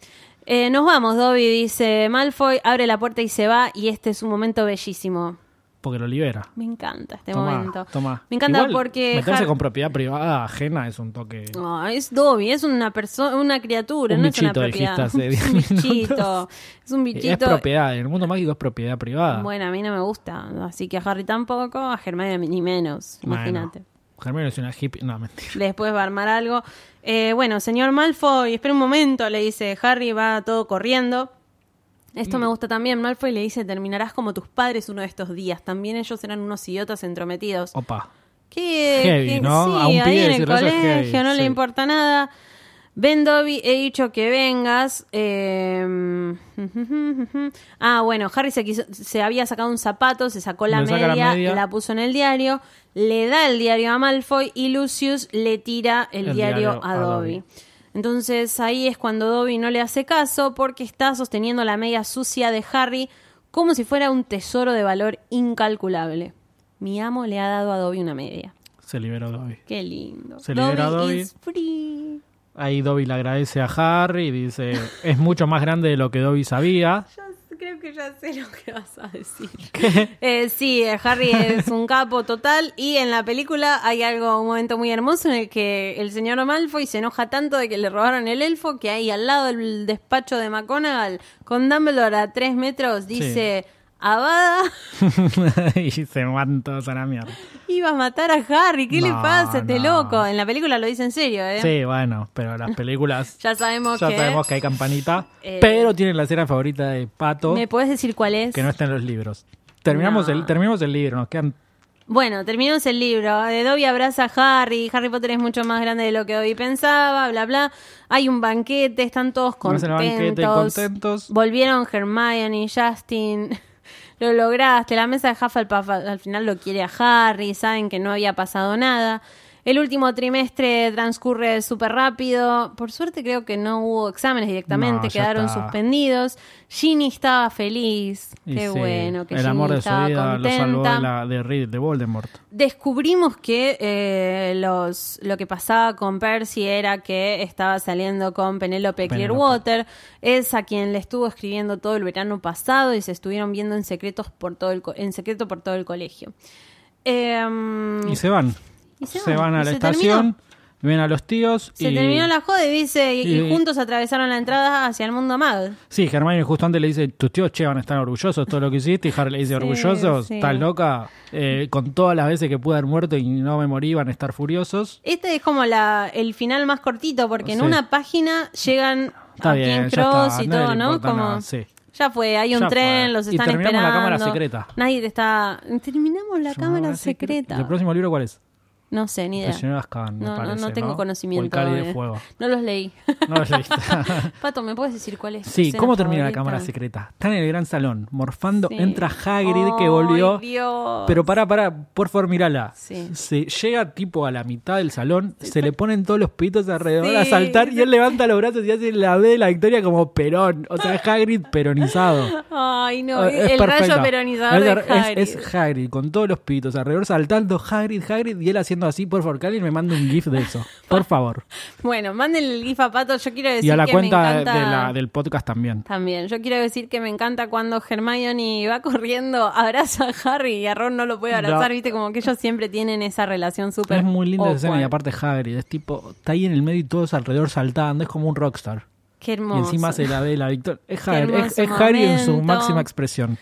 Eh, nos vamos, Dobby, dice Malfoy, abre la puerta y se va, y este es un momento bellísimo. Porque lo libera. Me encanta este momento. toma. Me encanta Igual, porque... Meterse Har- con propiedad privada ajena es un toque. Ah, es Dobby, es una persona, una criatura, Un no es una propiedad. hace es un 10 bichito, es un Es bichito. propiedad, en el mundo mágico es propiedad privada. Bueno, a mí no me gusta, así que a Harry tampoco, a Hermione ni menos, Bueno, imagínate. Hermione es una hippie. No, mentira. Después va a armar algo. Eh, bueno, señor Malfoy, espera un momento, le dice Harry, va todo corriendo. Esto me gusta también. Malfoy le dice, terminarás como tus padres uno de estos días. También ellos eran unos idiotas entrometidos. Opa. Que, Heavy, que ¿no? sí, A ahí en el colegio heavy, no le importa nada. Ben Dobby, he dicho que vengas. eh, ah, bueno, Harry se, quiso- se había sacado un zapato, se sacó la media, la puso en el diario, le da el diario a Malfoy y Lucius le tira el, El diario, diario a a Dobby. Dobby. Entonces ahí es cuando Dobby no le hace caso porque está sosteniendo la media sucia de Harry como si fuera un tesoro de valor incalculable. Mi amo le ha dado a Dobby una media. Se liberó Dobby. Qué lindo. Se libera a Dobby. is free. Ahí Dobby le agradece a Harry y dice, es mucho más grande de lo que Dobby sabía. creo que ya sé lo que vas a decir. Eh, sí, eh, Harry es un capo total y en la película hay algo, un momento muy hermoso en el que el señor Malfoy se enoja tanto de que le robaron el elfo que ahí al lado del despacho de McGonagall con Dumbledore a tres metros dice... Abada y se van todos a la mierda. iba a matar a Harry, ¿qué le pasa este no. loco? En la película lo dice en serio, ¿eh? Sí, bueno, pero las películas Ya sabemos ya que... sabemos que hay campanita. Eh, pero tienen la escena favorita de Pato ¿Me puedes decir cuál es? que no está en los libros. Terminamos, No. el, terminamos el libro, nos quedan Bueno, terminamos el libro. De Dobby abraza a Harry. Harry Potter es mucho más grande de lo que Dobby pensaba, bla, bla. Hay un banquete, están todos contentos. banquete, contentos. Volvieron Hermione, Justin. Lo lograste. La mesa de Hufflepuff al al final lo quiere a Harry. Saben que no había pasado nada. El último trimestre transcurre súper rápido. Por suerte creo que no hubo exámenes directamente, No, quedaron está. suspendidos. Ginny estaba feliz. y Qué sí, bueno que el Ginny amor de su vida lo salvó contenta de, la, de Reed, de Voldemort. descubrimos que eh, los, lo que pasaba con Percy era que estaba saliendo con Penélope. Clearwater, es a quien le estuvo escribiendo todo el verano pasado y se estuvieron viendo en secretos por todo el co- en secreto por todo el colegio. Em, Y se van. Y se se, van. van a Y la estación, ven a los tíos se y... terminó la joda y dice, y, y y- juntos atravesaron la entrada hacia el mundo mag. Sí, Hermione justo antes le dice, tus tíos, che, van a estar orgullosos todo lo que hiciste. Y Harry le dice, orgullosos, sí. estás loca. Eh, con todas las veces que pude haber muerto y no me morí, van a estar furiosos. Este es como la, el final más cortito, porque en Sí. una página llegan Está a bien, Cross y nadie todo, ¿no? Como, nada, sí. Ya fue, hay un Ya tren, fue. los Y están terminamos la cámara secreta. Nadie te está. Terminamos la cámara secreta. ¿El próximo libro cuál es? No sé, ni idea. Azkaban, me No, no, parece, no tengo ¿no? conocimiento. O el Cáliz de Fuego. No los leí. No lo leíste. Pato, ¿me puedes decir cuál es? Sí, ¿cómo termina la cámara secreta? Está en el gran salón, morfando, Sí. entra Hagrid que volvió. Dios. Pero para, para, por favor, mírala. Sí. Se llega tipo a la mitad del salón, se le ponen todos los pitos alrededor a saltar y él levanta los brazos y hace la B de la victoria como Perón. O sea, Hagrid peronizado. Ay, no. Es el perfecto. rayo peronizador de Hagrid. Es, es Hagrid, con todos los pitos alrededor, saltando Hagrid, Hagrid, y él haciendo así, por favor, que alguien me mande un gif de eso. Por favor. Bueno, mándenle el gif a Pato. Yo quiero decir Y a la que cuenta me de encanta... la- del podcast también. También, yo quiero decir que me encanta cuando Hermione va corriendo, abraza a Harry y a Ron no lo puede abrazar, No. viste, como que ellos siempre tienen esa relación súper Es muy linda esa escena y aparte Hagrid es tipo, está ahí en el medio y todos alrededor saltando, es como un rockstar. Qué Y hermoso. encima se la ve la victoria. Es, Harry, es- Harry en su máxima expresión.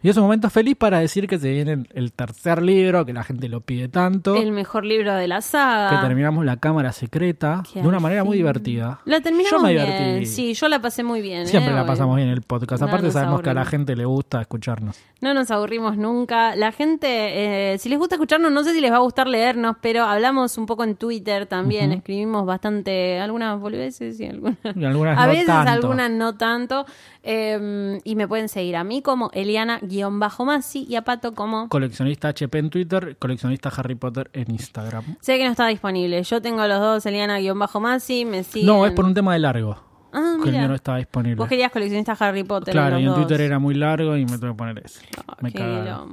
Y es un momento feliz para decir que se viene el tercer libro, que la gente lo pide tanto, El mejor libro de la saga. que terminamos la cámara secreta Que de una manera muy divertida. La terminamos Yo me bien. divertí. Sí, yo la pasé muy bien. Siempre ¿eh? la pasamos bien en el podcast. No Aparte sabemos que a la gente le gusta escucharnos. No nos aburrimos nunca. La gente, eh, si les gusta escucharnos, no sé si les va a gustar leernos, pero hablamos un poco en Twitter también. Escribimos bastante, algunas boludeces y algunas. Y algunas a no veces tanto. algunas no tanto. Eh, y me pueden seguir a mí como Eliana-Masi y a Pato como. Coleccionista HP en Twitter, coleccionista Harry Potter en Instagram. Sé que no está disponible. Yo tengo los dos, Eliana-Masi. Me siguen. No, es por un tema de largo. Ah, que mira. no estaba disponible. Vos querías coleccionista Harry Potter. Claro, los y en dos. Twitter era muy largo y me tuve que poner ese. Ah, me.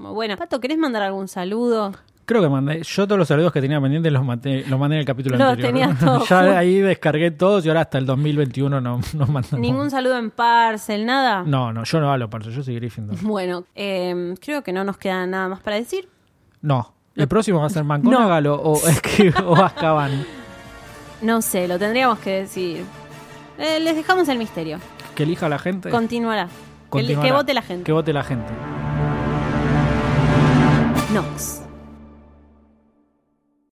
Bueno, Pato, ¿querés mandar algún saludo? Creo que mandé, yo todos los saludos que tenía pendientes los mandé, los mandé en el capítulo Los anterior. tenías todos ya ahí descargué todos y ahora hasta el 2021 no nos mandamos. ¿Ningún saludo en Parcel? ¿Nada? No, no, yo no hablo para eso, yo soy Gryffindor. Bueno, eh, creo que no nos queda nada más para decir. No. El próximo va a ser McGonagall o, o, es que- o Azkaban. No sé, lo tendríamos que decir. Eh, les dejamos el misterio. Que elija la gente. Continuará. Que- Continuará. Que vote la gente. Que vote la gente. Nox.